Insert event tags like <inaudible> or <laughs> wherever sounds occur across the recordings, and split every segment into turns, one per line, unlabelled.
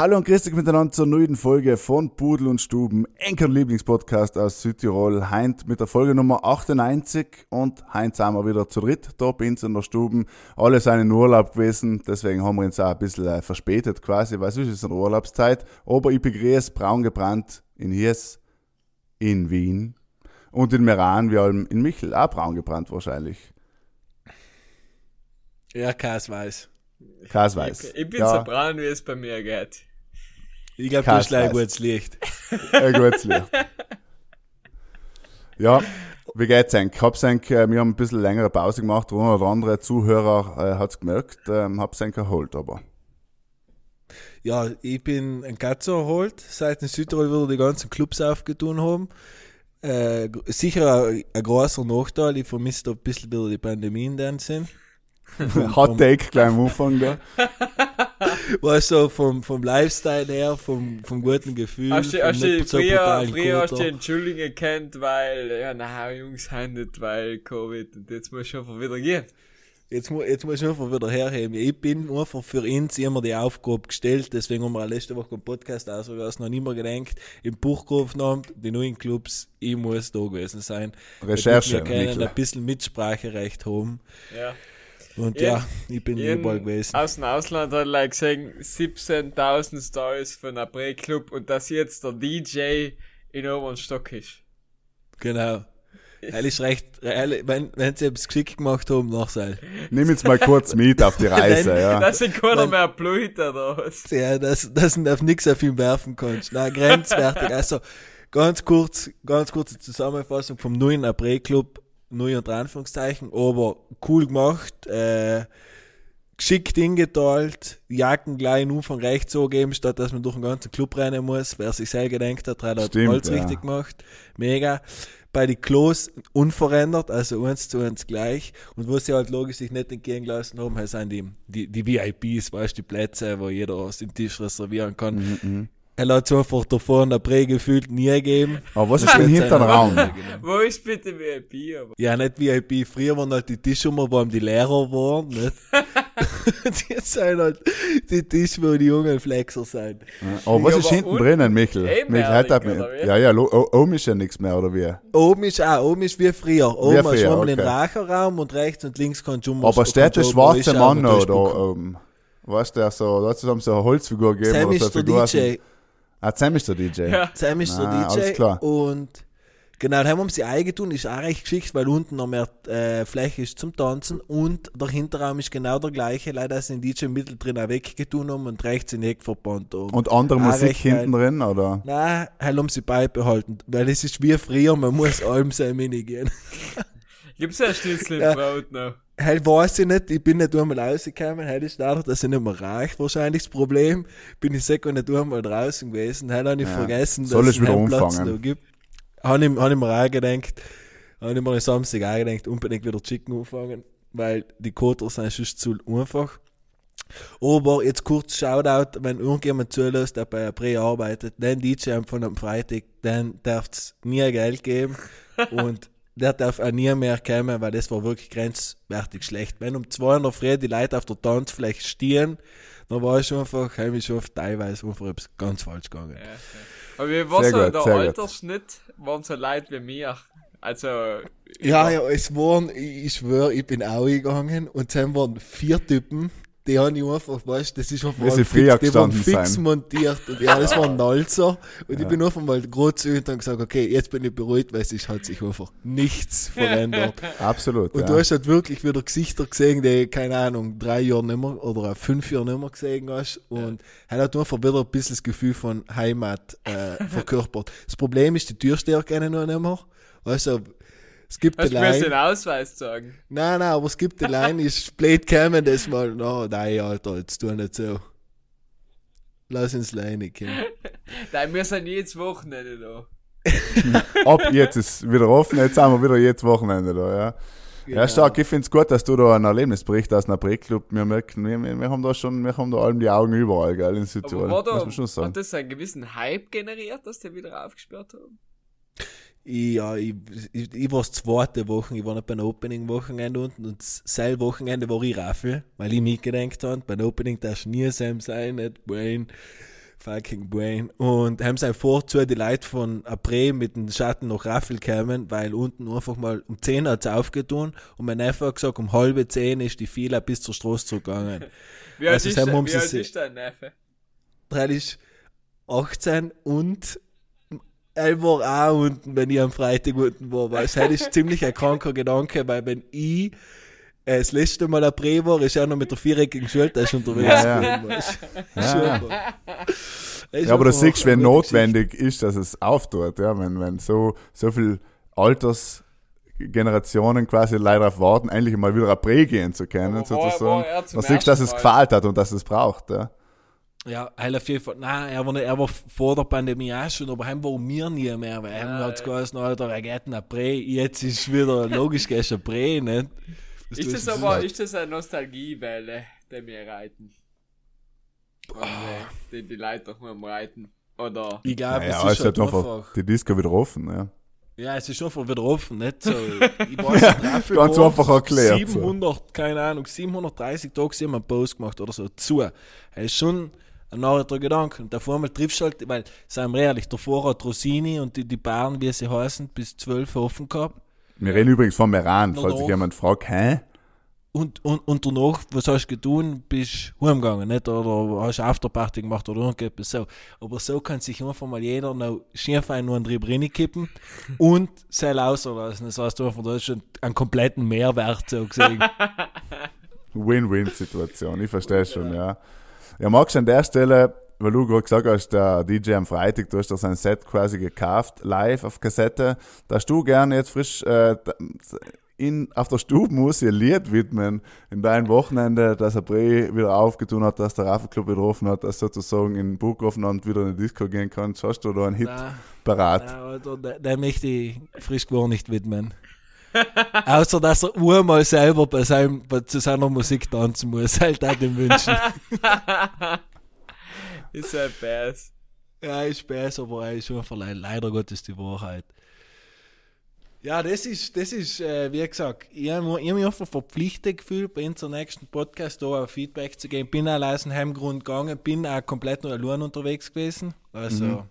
Hallo und grüß dich miteinander zur neuen Folge von Pudel und Stuben, Enkern Lieblingspodcast aus Südtirol. Heint mit der Folge Nummer 98 und heint sind wir wieder zu dritt da bei uns in der Stuben. Alle sind in Urlaub gewesen, deswegen haben wir uns auch ein bisschen äh, verspätet quasi, weil sonst ist es eine Urlaubszeit. Aber ich begrüße braun gebrannt in Hies, in Wien und in Meran, wie allem in Michel, auch braun gebrannt wahrscheinlich.
Ja, Kas weiß.
Kas weiß.
Ich, ich bin
ja,
so braun, wie es bei mir geht.
Ich glaube, du hast gleich
weiß.
gutes Licht. <laughs>
ein gutes Licht. Ja, wie geht's eigentlich? Hab's eigentlich, äh, wir haben ein bisschen längere Pause gemacht, der eine oder andere Zuhörer äh, hat's gemerkt, ähm, hab's eigentlich erholt, aber.
Ja, ich bin ein Katz erholt, seit in Südtirol wieder die ganzen Clubs aufgetun haben. Äh, sicher ein, ein großer Nachteil, ich vermisse da ein bisschen wieder die Pandemien dann sind. <laughs>
Hot Take gleich am Anfang da. <laughs>
Weißt du, vom, vom Lifestyle her, vom, vom guten Gefühl.
Hast du,
vom
hast du
so
früher, früher hast du. Entschuldigung gekannt, weil, ja, na, Jungs, haben nicht, weil Covid und jetzt muss schon wieder gehen.
Jetzt, mu- jetzt muss ich einfach wieder herheben. Ich bin einfach für uns immer die Aufgabe gestellt, deswegen haben wir letzte Woche im Podcast ausgelassen, noch nicht mehr gedacht, im Buch haben, die neuen Clubs, ich muss da gewesen sein.
Recherche,
wir können ein bisschen Mitspracherecht haben.
Ja.
Und
Ja.
ja, ich bin
In,
überall gewesen.
aus dem Ausland hat like gesehen, 17.000 Stories von einem Pre-Club und dass jetzt der DJ in oberen Stock ist.
Genau. Ist recht, weil- wenn, wenn sie etwas geschickt gemacht haben, nachsehen.
Nimm jetzt mal kurz mit auf die Reise, ja.
Da sind keiner
Nein.
mehr Blut oder was?
Ja, das, das du auf nichts auf ihn werfen kannst. Nein, grenzwertig. Also, ganz kurz, ganz kurze Zusammenfassung vom neuen April-Club, neu unter Anführungszeichen, aber cool gemacht, äh, geschickt hingeteilt, Jacken gleich in Umfang rechts so geben, statt dass man durch den ganzen Club rennen muss. Wer sich selber gedenkt hat, hat
Stimmt,
alles
ja.
richtig gemacht. Mega. Bei den Klos unverändert, also eins zu eins gleich. Und wo sie halt logisch sich nicht entgehen lassen haben, sind die, die, die VIPs, weißt du, die Plätze, wo jeder den Tisch reservieren kann.
Mhm,
Er hat es einfach davor in der Prä gefühlt nie gegeben.
Aber was ist denn hinter dem Raum? <laughs>
Wo ist bitte VIP? Aber?
Ja, nicht VIP. Früher waren halt die Tische immer, wo die Lehrer waren, nicht? <laughs> Jetzt sind halt die Tische, wo die jungen Flexer sind.
Aber was
Ja,
ist
aber
hinten drinnen, Michel?
eh
Michel, hat
wie?
ja, ja, lo- o- oben ist ja nichts mehr, oder wie?
Oben ist auch, oben ist wie früher. Oben hast
früher,
du einmal den
okay.
Racherraum und rechts und links kannst du um
Aber steht der schwarze Mann noch da oben? Weißt du, der so, da haben so eine Holzfigur gegeben
Sam
oder
ist
so
der
aus
DJ.
Ah, Sam ist der DJ.
Ja.
Sam ist
Ah,
der DJ.
alles klar.
Und genau, da haben sie eingetun, ist auch recht geschickt, weil unten noch mehr äh, Fläche ist zum Tanzen und der Hinterraum ist genau der gleiche. Leider ist den DJ mittendrin auch weggetun haben und rechts in Eck verbannt oben.
Und andere Musik hinten drin, oder?
Nein, halt haben sie beibehalten, weil es ist wie früher, man muss allem sein Mini gehen.
Gibt's ja Schnitzel
Ja.
noch?
Halt weiß ich nicht, ich bin nicht einmal rausgekommen, halt ist dadurch, dass ich nicht mehr reich, wahrscheinlich das Problem. Bin ich sicher nicht einmal draußen gewesen, halt habe ich
Ja.
vergessen, dass
wieder
einen Platz noch gibt. Habe ich, hab ich mir auch gedacht, habe ich mir am Samstag auch gedacht, unbedingt wieder Chicken umfangen, weil die Koter sind sonst zu einfach. Aber jetzt kurz Shoutout, wenn irgendjemand zulässt, der bei April arbeitet, den DJ von am Freitag, dann darf es nie Geld geben <laughs> und der darf auch nie mehr kommen, weil das war wirklich grenzwertig schlecht. Wenn um 2 in der Früh die Leute auf der Tanzfläche stehen, dann war ich einfach, habe ich schon teilweise einfach etwas ganz falsch gegangen.
Ja, ja. Aber wie war so
gut,
der. Altersschnitt? Waren so Leute wie mir? Also,
Ja, ja, es waren, ich, schwöre, ich bin auch gegangen und dann waren vier Typen, die haben ich einfach, weißt das ist einfach fix, die waren fix
sind.
montiert und ja, das waren Nalzer und ich bin einfach mal ihnen und hab gesagt, okay, jetzt bin ich beruhigt, weil es hat sich einfach nichts verändert. <laughs>
Absolut.
Und
ja.
du hast halt wirklich wieder Gesichter gesehen, die, keine Ahnung, drei Jahre nicht mehr oder fünf Jahre nicht mehr gesehen hast. Und er hat einfach wieder ein bisschen das Gefühl von Heimat äh, <laughs> verkörpert. Das Problem ist, die Türsteher kennen noch nicht mehr. Also, es gibt
hast du mir den
Line.
Ausweis sagen?
Nein, nein, aber es gibt die Line, ist <laughs> blöd kämen das mal. No, nein, Alter, jetzt tu nicht so. Lass uns Leine kommen. <laughs>
Nein, wir sind jedes Wochenende da. <laughs>
Ab jetzt ist wieder offen, jetzt sind wir wieder jetzt Wochenende da, ja.
Genau.
Ja, stark. Ich finde es gut, dass du da einen Erlebnisbericht aus dem April-Club wir merken. Wir, wir, wir haben da schon, wir haben da allem die Augen überall, gell, in Südtirol.
Aber war da,
muss man schon
hat
sagen.
das einen gewissen Hype generiert, dass die wieder aufgesperrt haben?
Ja, ich, ich, ich war das zweite Wochen, ich war nicht beim Opening-Wochenende unten und das selbe Wochenende war ich Raffel, weil ich mitgedenkt habe, beim Opening darfst du nie Sam sein, nicht Brain, fucking Brain. Und haben sie vorzu die Leute von April mit dem Schatten nach Raffel gekommen, weil unten einfach mal um 10 hat es aufgetan und mein Neffe hat gesagt, um halbe 10 ist die Fila bis zur Straße zurückgegangen. <laughs>
Wie alt
Also,
ist, der- wie alt ist dein Neffe?
Drei ist 18 und war auch unten, wenn ich am Freitag unten war. Weil es ist <laughs> ziemlich ein kranker Gedanke, weil wenn ich äh, das letzte Mal April war, ist er noch mit der viereckigen Schultasche unterwegs
Ja. Ja. <laughs>
Ist
Ja, aber du
einfach
siehst, wenn notwendig ist, dass es auftut, ja, wenn, wenn so, so viel Altersgenerationen quasi leider darauf warten, endlich mal wieder April gehen zu können,
Aber war-
sozusagen.
war
dann siehst du, dass es gefällt hat und dass es braucht, ja.
Ja, auf jeden Fall. Nein, er war, er war vor der Pandemie auch schon, aber heim waren wir nie mehr, weil heim hat es
ja.
geheißen, Alter, er geht in April. Jetzt ist wieder logisch, gehst du April, nicht? Was
Ist
tust
das aber,
sonst?
ist das eine Nostalgiewelle, die wir reiten? Äh, die, die Leute doch mal am Reiten. Oder?
Ich glaube,
ja,
es ist halt
einfach
einfach.
die Disco wieder offen, ja.
Ja, es ist einfach wieder offen, nicht so. <laughs> Ich weiß nicht, dafür
Ganz
war
einfach erklärt, so.
700, keine Ahnung, 730 Tage sie haben einen Post gemacht oder so, zu. Es ist schon ein neuer Gedanke. Und davor mal triffst du halt, weil, seien wir ehrlich, davor hat Rossini und die, die Baren, wie sie heißen, bis 12 offen gehabt.
Wir reden übrigens von Meran, falls sich jemand fragt, hä?
Und, und, und danach, was hast du getan? Bist heimgegangen, nicht? Oder hast Afterparty gemacht oder irgendetwas so. Aber so kann sich einfach mal jeder noch schief einen nur einen drüber kippen <laughs> und Seil auslassen. Das heißt einfach, da ist schon einen kompletten Mehrwert so gesehen. <laughs>
Win-Win-Situation, ich verstehe schon, ja. Ja, magst du an der Stelle, weil du gerade gesagt hast, der DJ am Freitag, du hast da sein Set quasi gekauft, live auf Kassette, dass du gerne jetzt frisch äh, in, auf der Stube muss ihr Lied widmen, in deinem Wochenende, dass April wieder aufgetun hat, dass der Raffelclub wieder offen hat, dass sozusagen in Burghoffenland wieder in die Disco gehen kannst. Hast du da einen Hit
Nein,
parat?
nein, Alter, der, der möchte ich frisch gar nicht widmen. <laughs> Außer, dass er einmal selber bei seinem, bei, zu seiner Musik tanzen muss. Halt auch den Wünschen. <laughs>
Ist ein Bass.
Ja, ist besser, aber er ist einfach le- leider Gottes die Wahrheit. Ja, das ist, das ist, äh, wie gesagt, ich habe ich hab mich einfach verpflichtet gefühlt, bei unserem nächsten Podcast da Feedback zu geben. Bin allein aus dem Heimgrund gegangen, bin auch komplett nur allein unterwegs gewesen. Also,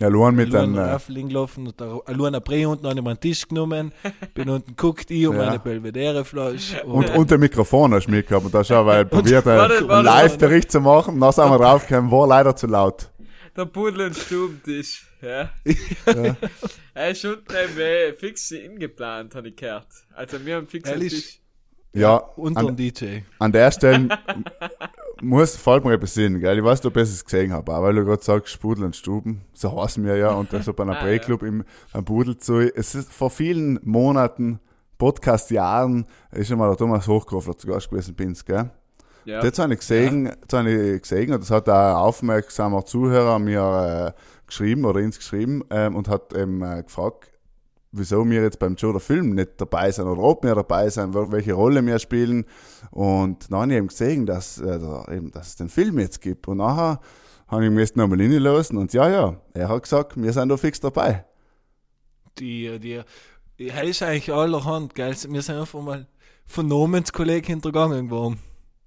Ja, Luan mit
allein
einem, äh,
auf Link gelaufen und da- allein ein Brei unten an den Tisch genommen, <laughs> bin unten geguckt, ich um
Ja.
meine Belvedere-Flasche.
und, und der Mikrofon hast du mitgehabt und da schau, weil probiert
warte,
Live-Bericht zu machen, dann sind wir draufgekommen, war leider zu laut.
Der Pudel und Stubentisch. Ja.
Ja.
Er ist unten eben fix ingeplant, habe ich gehört. Also wir haben fix einen
Ehrlich?
Tisch.
Ja,
unter
an,
DJ.
an der Stelle muss, fällt mir etwas Sinn, gell? Ich weiß, ob du es gesehen hast, aber weil du gerade sagst, Spudel und Stuben, so heißen wir ja, <laughs> und so bei einem
Ah,
Breakclub im am Budel zu. Es ist vor vielen Monaten, Podcast-Jahren, ist schon mal der Thomas Hochkofler zu Gast gewesen, Pins, gell?
Ja.
Das habe ich gesehen, das habe ich gesehen und das hat ein aufmerksamer Zuhörer mir äh, geschrieben oder ins geschrieben ähm, und hat eben äh, gefragt, wieso wir jetzt beim Joe der Film nicht dabei sind oder ob wir dabei sind, wel- welche Rolle wir spielen. Und dann habe ich eben gesehen, dass, äh, eben, dass es den Film jetzt gibt. Und nachher habe ich ihn jetzt nochmal hinlassen und ja, ja, er hat gesagt, wir sind da fix dabei.
die, die, die ist eigentlich allerhand, gell? Wir sind einfach mal von Namenskollegen hintergangen geworden.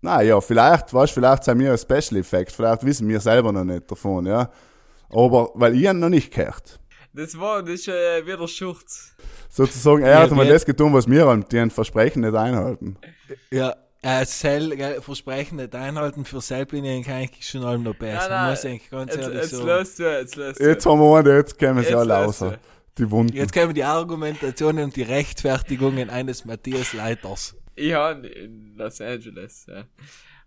Na ja, vielleicht, weißt, vielleicht sind wir ein Special Effekt, vielleicht wissen wir selber noch nicht davon, ja. Aber, weil ich ihn noch nicht gehört.
Das war, das ist äh, wieder Schurz.
Sozusagen, er
Ja,
hat mal das getan, was wir an den Versprechen nicht einhalten.
Ja, äh, Sel, gell, Versprechen nicht einhalten, für Sel bin ich eigentlich schon allem noch besser.
Nein, nein,
muss ich ganz
Jetzt,
ehrlich
jetzt
sagen.
löst du, jetzt löst du.
Jetzt haben wir einen, jetzt kommen sie alle raus. Die Wunden.
Jetzt kommen die Argumentationen und die Rechtfertigungen eines Matthias Leiters.
Ich habe in Los Angeles, ja,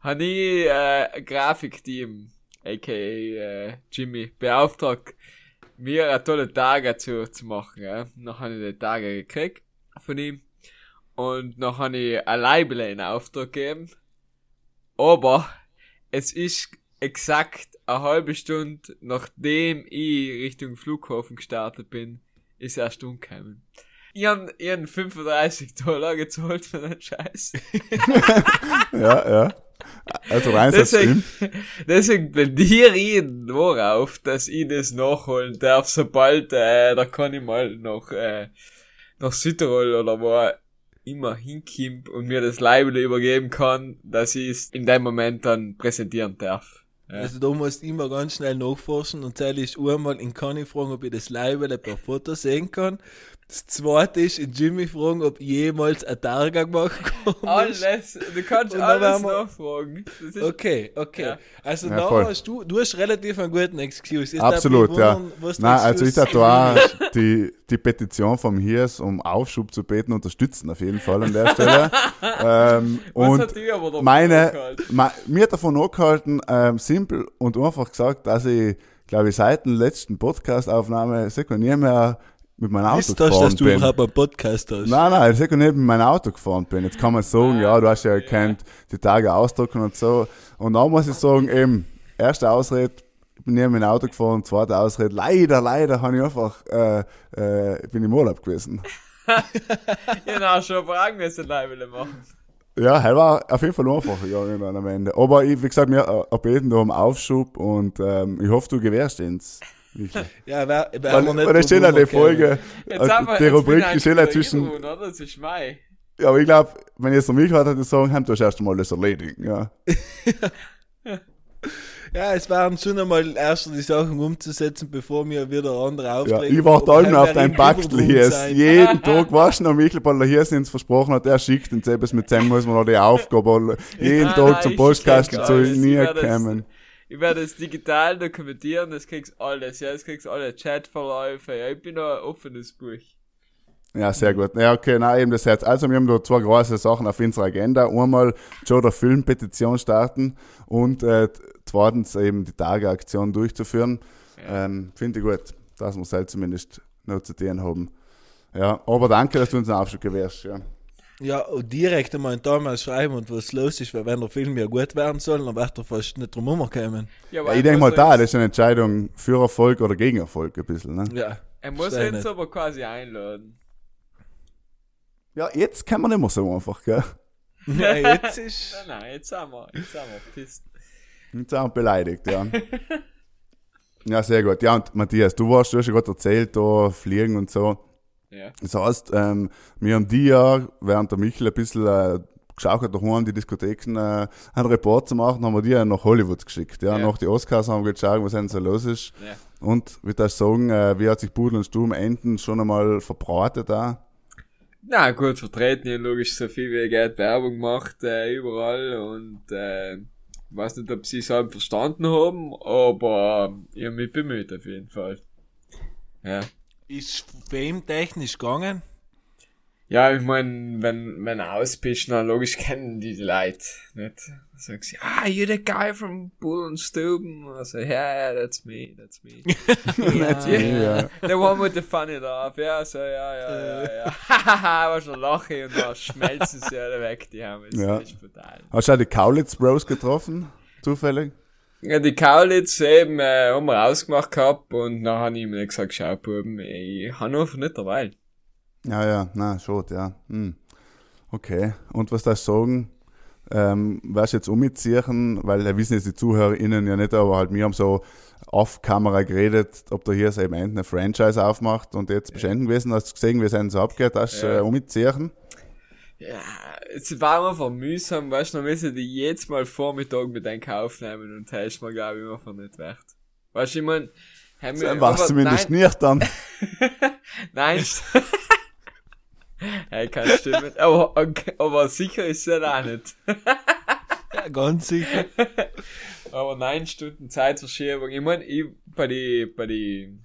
habe ich äh, ein Grafikteam, aka äh, Jimmy, beauftragt, mir eine tolle Tage zu, zu machen. Ja. Noch habe ich die Tage gekriegt von ihm und noch habe ich ein Label in Auftrag gegeben. Aber es ist exakt eine halbe Stunde, nachdem ich Richtung Flughafen gestartet bin, ist erst umgekommen. Ich hab, ich hab 35 Dollar gezahlt für den Scheiß. <laughs>
Ja, ja. Also rein
Deswegen, <laughs> deswegen plädiere ich darauf, dass ich das nachholen darf, sobald, äh, da kann ich mal noch, äh, nach Südtirol oder wo er immer hinkommt und mir das Label übergeben kann, dass ich es in dem Moment dann präsentieren darf. Ja.
Also da musst du immer ganz schnell nachforschen und zähle ich einmal in Conny fragen, ob ich das Leibele per Foto sehen kann. Das zweite ist in Jimmy fragen, ob jemals ein Targa gemacht kommt.
Alles, du kannst alles nachfragen. Ist,
Okay, okay.
Ja.
Also
Ja,
da
voll.
hast du, du hast relativ einen guten Excuse. Jetzt
Absolut, ja.
wundern, der
Nein, also ich
Excuse
darf da <laughs> auch die, die Petition vom Hirs um Aufschub zu beten unterstützen, auf jeden Fall an der Stelle. <laughs> ähm,
was
und
hat die aber davon
meine, me, mir hat davon angehalten, ähm, simpel und einfach gesagt, dass ich, glaube ich, seit der letzten Podcast-Aufnahme nie mehr mit meinem Auto
Wisst du,
gefahren
dass du
bin.
überhaupt einen Podcast hast?
Nein, nein, ich sicher nicht mit meinem Auto gefahren bin. Jetzt kann man sagen, ja, du hast ja erkannt, die Tage ausdrucken und so. Und dann muss ich sagen, eben, erste Ausrede, ich bin nie mit dem Auto gefahren, zweite Ausrede, leider, leider habe ich einfach, äh, äh, ich bin im Urlaub gewesen. <laughs>
Genau, schon Fragen müssen Leibele machen.
Ja, er war auf jeden Fall einfach gegangen am Ende. Aber ich, wie gesagt, wir erbeten da um Aufschub und ähm, ich hoffe, du gewährst ins. Wirklich. <laughs>
Ja, wer, wer
Weil,
wir nicht
weil da steht ja
rumkommen.
Folge,
Jetzt haben wir,
die
jetzt
Rubrik ist ja
wieder
zwischen,
oder? Das ist Mai.
ja, aber ich glaube, wenn ich jetzt noch mich hatte, würde ich sagen, haben du das erst einmal das erledigen, ja. <laughs>
Ja, es waren schon einmal erst die Sachen umzusetzen, bevor wir wieder andere
Ja,
Aufträge
ich warte allem auf dein
Überdruck
hier. Jeden <laughs> Tag warst du noch Michelballer hier sind versprochen hat, er schickt und selbst mit dem muss man noch die Aufgabe jeden Tag zum Postkasten zu nie kommen.
Ich werde es digital dokumentieren, das kriegst alles, ja, das kriegst alle Chatverläufe, ja, ich bin ein offenes Buch.
Ja, sehr gut. Ja, okay, nein, eben das Herz. Also, wir haben da zwei große Sachen auf unserer Agenda. Einmal Joe der Filmpetition starten und äh, zweitens eben die Tageaktion durchzuführen. Ähm, Finde ich gut, dass wir es halt zumindest noch zu tun haben. Ja, aber danke, dass du uns einen Aufschub gewährst. Ja.
Ja, und direkt einmal in damals schreiben und was los ist, weil wenn der Film ja gut werden soll, dann wird er fast nicht drum herumkommen.
Ja,
Ja, ich denke mal, da, das ist eine Entscheidung für Erfolg oder gegen Erfolg ein bisschen. Ne?
Ja.
Er muss uns
nicht.
aber quasi einladen.
Ja, jetzt kann man nicht mehr so einfach, gell? <laughs>
ja, jetzt ist. <laughs>
Nein, nein, jetzt sind wir, jetzt sind wir pisst.
Jetzt sind wir beleidigt, ja. <laughs> ja, sehr gut. Ja, und Matthias, du warst, du hast ja gerade erzählt, da fliegen und so.
Ja.
Das heißt, ähm, wir haben die ja, während der Michel ein bisschen äh, geschaut hat, daheim die Diskotheken äh, einen Report zu machen, haben wir die ja nach Hollywood geschickt. Ja,
Ja.
nach die Oscars haben wir geschaut, was denn so los ist.
Ja.
Und wie das sagen, äh, wie hat sich Pudel und Sturm enden schon einmal verbratet da?
Na gut, vertreten ja logisch so viel wie geht Werbung gemacht, äh, überall und äh, ich weiß nicht, ob sie es halt verstanden haben, aber ich habe mich bemüht auf jeden Fall. Ja.
Ist filmtechnisch gegangen?
Ja, ich mein, wenn, wenn du aus bist, dann logisch kennen die die Leute, nicht? Dann sagen sie, ah, you're the guy from Bull and Stuben. Also, yeah, yeah, that's me, that's me. <laughs>
That's me, ja.
The one with the funny laugh, ja, so, ja, ja, ja, ja. <laughs> Hahaha, war schon lache und dann schmelzen sie alle weg, die haben es,
Ja.
ist brutal.
Hast du auch die Kaulitz Bros getroffen? Zufällig?
Ja, die Kaulitz eben, äh, haben wir ausgemacht gehabt und dann habe ich ihm gesagt, schau, Buben, ich habe einfach nicht dabei.
Ja, ja, na, schon, ja. Hm. Okay. Und was darfst du sagen? Ähm, wirst du jetzt umziehen, weil wir wissen jetzt die ZuhörerInnen ja nicht, aber halt wir haben so off-Kamera geredet, ob da hier so eben eine Franchise aufmacht und jetzt beschenken gewesen, hast du gesehen, wie es einem so abgeht, hast du
Ja.
äh, umziehen?
Ja, es war einfach mühsam, weißt du, dann müssen die jetzt mal Vormittag mit einem Kauf nehmen und das ist mir, glaube ich, einfach nicht wert. Weißt du, ich mein, haben wir,
Dann warst du zumindest
nein,
nicht dann. <laughs>
nein, <laughs> hey, kann stimmen, aber, okay, aber sicher ist es ja auch nicht.
Ja, ganz sicher. <laughs>
Aber neun Stunden Zeitverschiebung. Ich meine, ich, bei die, bei die,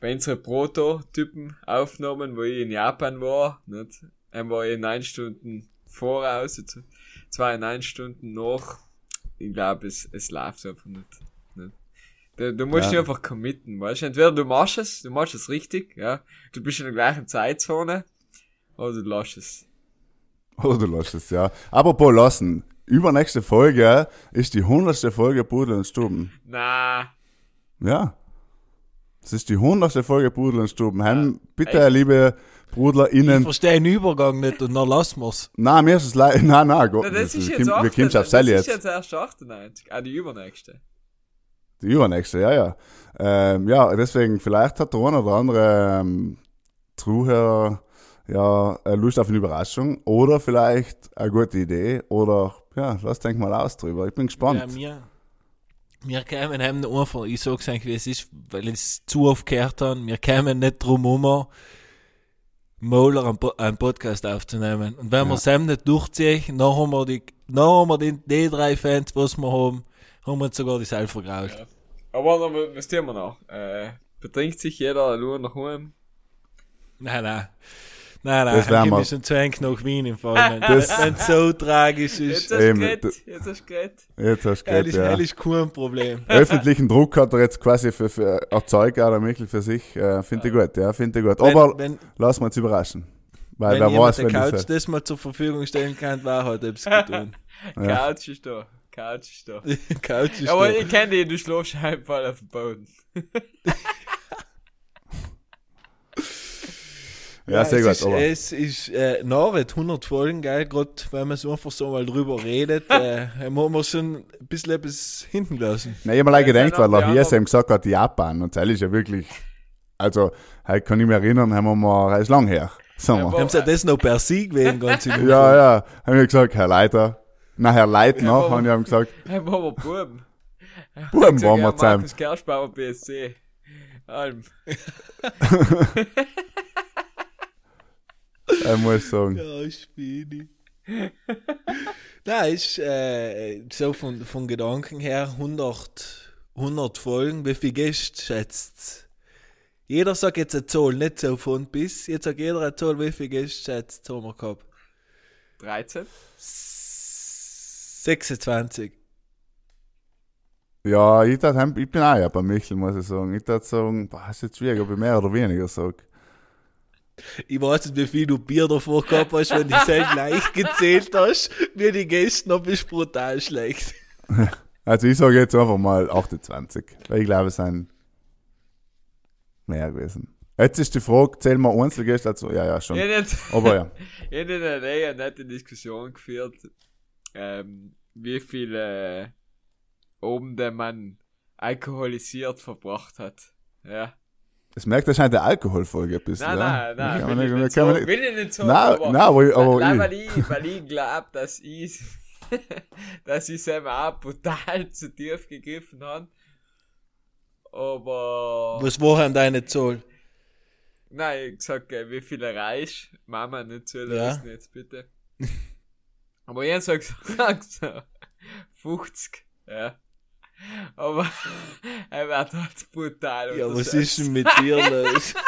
bei unseren Prototypen Aufnahmen, wo ich in Japan war, nicht? Dann war ich neun Stunden voraus, zwei neun Stunden nach. Ich glaube, es, es läuft einfach nicht. nicht. Du, du musst
Ja.
dich einfach committen, weißt du? Entweder du machst es, du machst es richtig, ja. Du bist in der gleichen Zeitzone, oder du lässt es.
Oder du lässt es, ja. Apropos lassen. übernächste Folge ist die hundertste Folge Pudel und Stuben.
Na,
Ja. Das ist die hundertste Folge Pudel und Stuben. Heim, bitte,
echt?
liebe
Ich
BrudlerInnen.
verstehe den Übergang nicht und dann lassen wir's.
Nein, mir ist es leid. <laughs> Nein, nein, Gott.
na das ist
wir
jetzt
wir kommen
98,
auf Sally
das ist
jetzt.
jetzt erst 98. Ah, die übernächste.
Die übernächste, ja, ja. Ähm, ja, deswegen, vielleicht hat der eine oder andere ähm, Zuhörer ja äh, Lust auf eine Überraschung oder vielleicht eine gute Idee oder ja, lass denk mal aus drüber. Ich bin gespannt.
Ja, mir, wir kämen heim einfach, ich sag's eigentlich, wie es ist, weil ich es zu oft gehört habe, wir kämen nicht drum um, Moller einen, Po- einen Podcast aufzunehmen. Und wenn wir es heim nicht durchziehen, dann haben wir die, dann haben wir die, die drei Fans, was wir haben, haben wir uns sogar die selber vergrault.
Ja. Aber noch, was tun wir noch? Äh, betrinkt sich jeder nur nach Hause?
Nein, nein. Nein, nein,
Das wir-
wir schon eng nach Wien im Fall. Das wenn es so tragisch
Jetzt
ist,
hast du
das-
jetzt hast du geredet.
Jetzt hast du
das ist,
gehört,
das
ja.
ist kein Problem. <laughs>
Öffentlichen Druck hat er jetzt quasi für, für erzeugt, oder Michel für sich. Äh, finde ich gut, ja, finde ich gut. Aber
wenn, wenn,
lass uns überraschen. Weil
wenn
wer weiß,
der
wenn
Couch
das
das mal zur Verfügung stellen kann, war halt etwas getan. <laughs>
Ja.
Couch ist da. Couch ist da. <laughs>
Couch ist
Aber
da.
ich kenne dich, du schläfst einfach auf dem Boden.
Ja, sehr
es
gut.
Ist, es ist äh, Naret, 100 Folgen, geil, gerade wenn man so einfach so mal drüber redet, <laughs> äh, haben wir schon ein bisschen etwas hinten gelassen.
Nein, ich hab mir leid
Ja,
gedacht, weil er hier eben gesagt hat, Japan. Und das ist ja wirklich, also, halt kann ich mich erinnern, haben wir mal, das ist lang her. Sagen
Ja,
wir.
aber-
Haben sie das noch per Sie gewesen, ganz in
Ja, ja, haben wir gesagt, Herr Leiter. Na, Herr Leitner,
Ja, aber-
haben wir gesagt,
Hey, Mama, Buben.
Buben waren wir zusammen.
Markus Kerschbauer BSC. Alm. <laughs> <laughs>
Ich muss sagen.
Ja, Spini. <laughs> Nein, ist äh, so von, von Gedanken her 100, 100 Folgen. Wie viel Gäste schätzt Jeder sagt jetzt eine Zahl, nicht so von bis. Jetzt sagt jeder eine Zahl, wie viel Gäste schätzt haben wir gehabt?
13?
26.
Ja, ich, tat, ich bin auch ja bei Michel, muss ich sagen. Ich würde sagen, boah, ist jetzt schwierig, ob ich mehr oder weniger sage.
Ich weiß nicht, wie viel du Bier davor gehabt hast, wenn du sehr <laughs> leicht gezählt hast. Wie die Gäste noch bist brutal schlecht. <laughs>
Also ich sage jetzt einfach mal 28, weil ich glaube, es sind mehr gewesen. Jetzt ist die Frage, zählen wir Einzelgäste dazu? Ja, ja, schon.
Ich jetzt <laughs>
Aber ja.
ich hätte in der Nähe eine nette Diskussion geführt, ähm, wie viel äh, oben der Mann alkoholisiert verbracht hat. Ja.
Das merkt wahrscheinlich der Alkoholfolge ein bisschen.
Nein,
ja?
nein, nein,
Kann
will
man
ich
nicht,
nicht
kann man nicht,
Will ich nicht sagen,
nein,
aber,
nein, aber, aber
nein,
ich,
weil ich, weil ich glaube, dass ich, <laughs> dass ich selber auch brutal <laughs> zu tief gegriffen habe. Aber,
Was war denn deine Zahl?
nein, ich sag, äh, wie viel erreichst, Mama nicht zulassen jetzt bitte. <laughs> aber ich sag so, 50, ja. Aber, <laughs> er wird halt brutal.
Ja, was ist denn mit dir los? <laughs>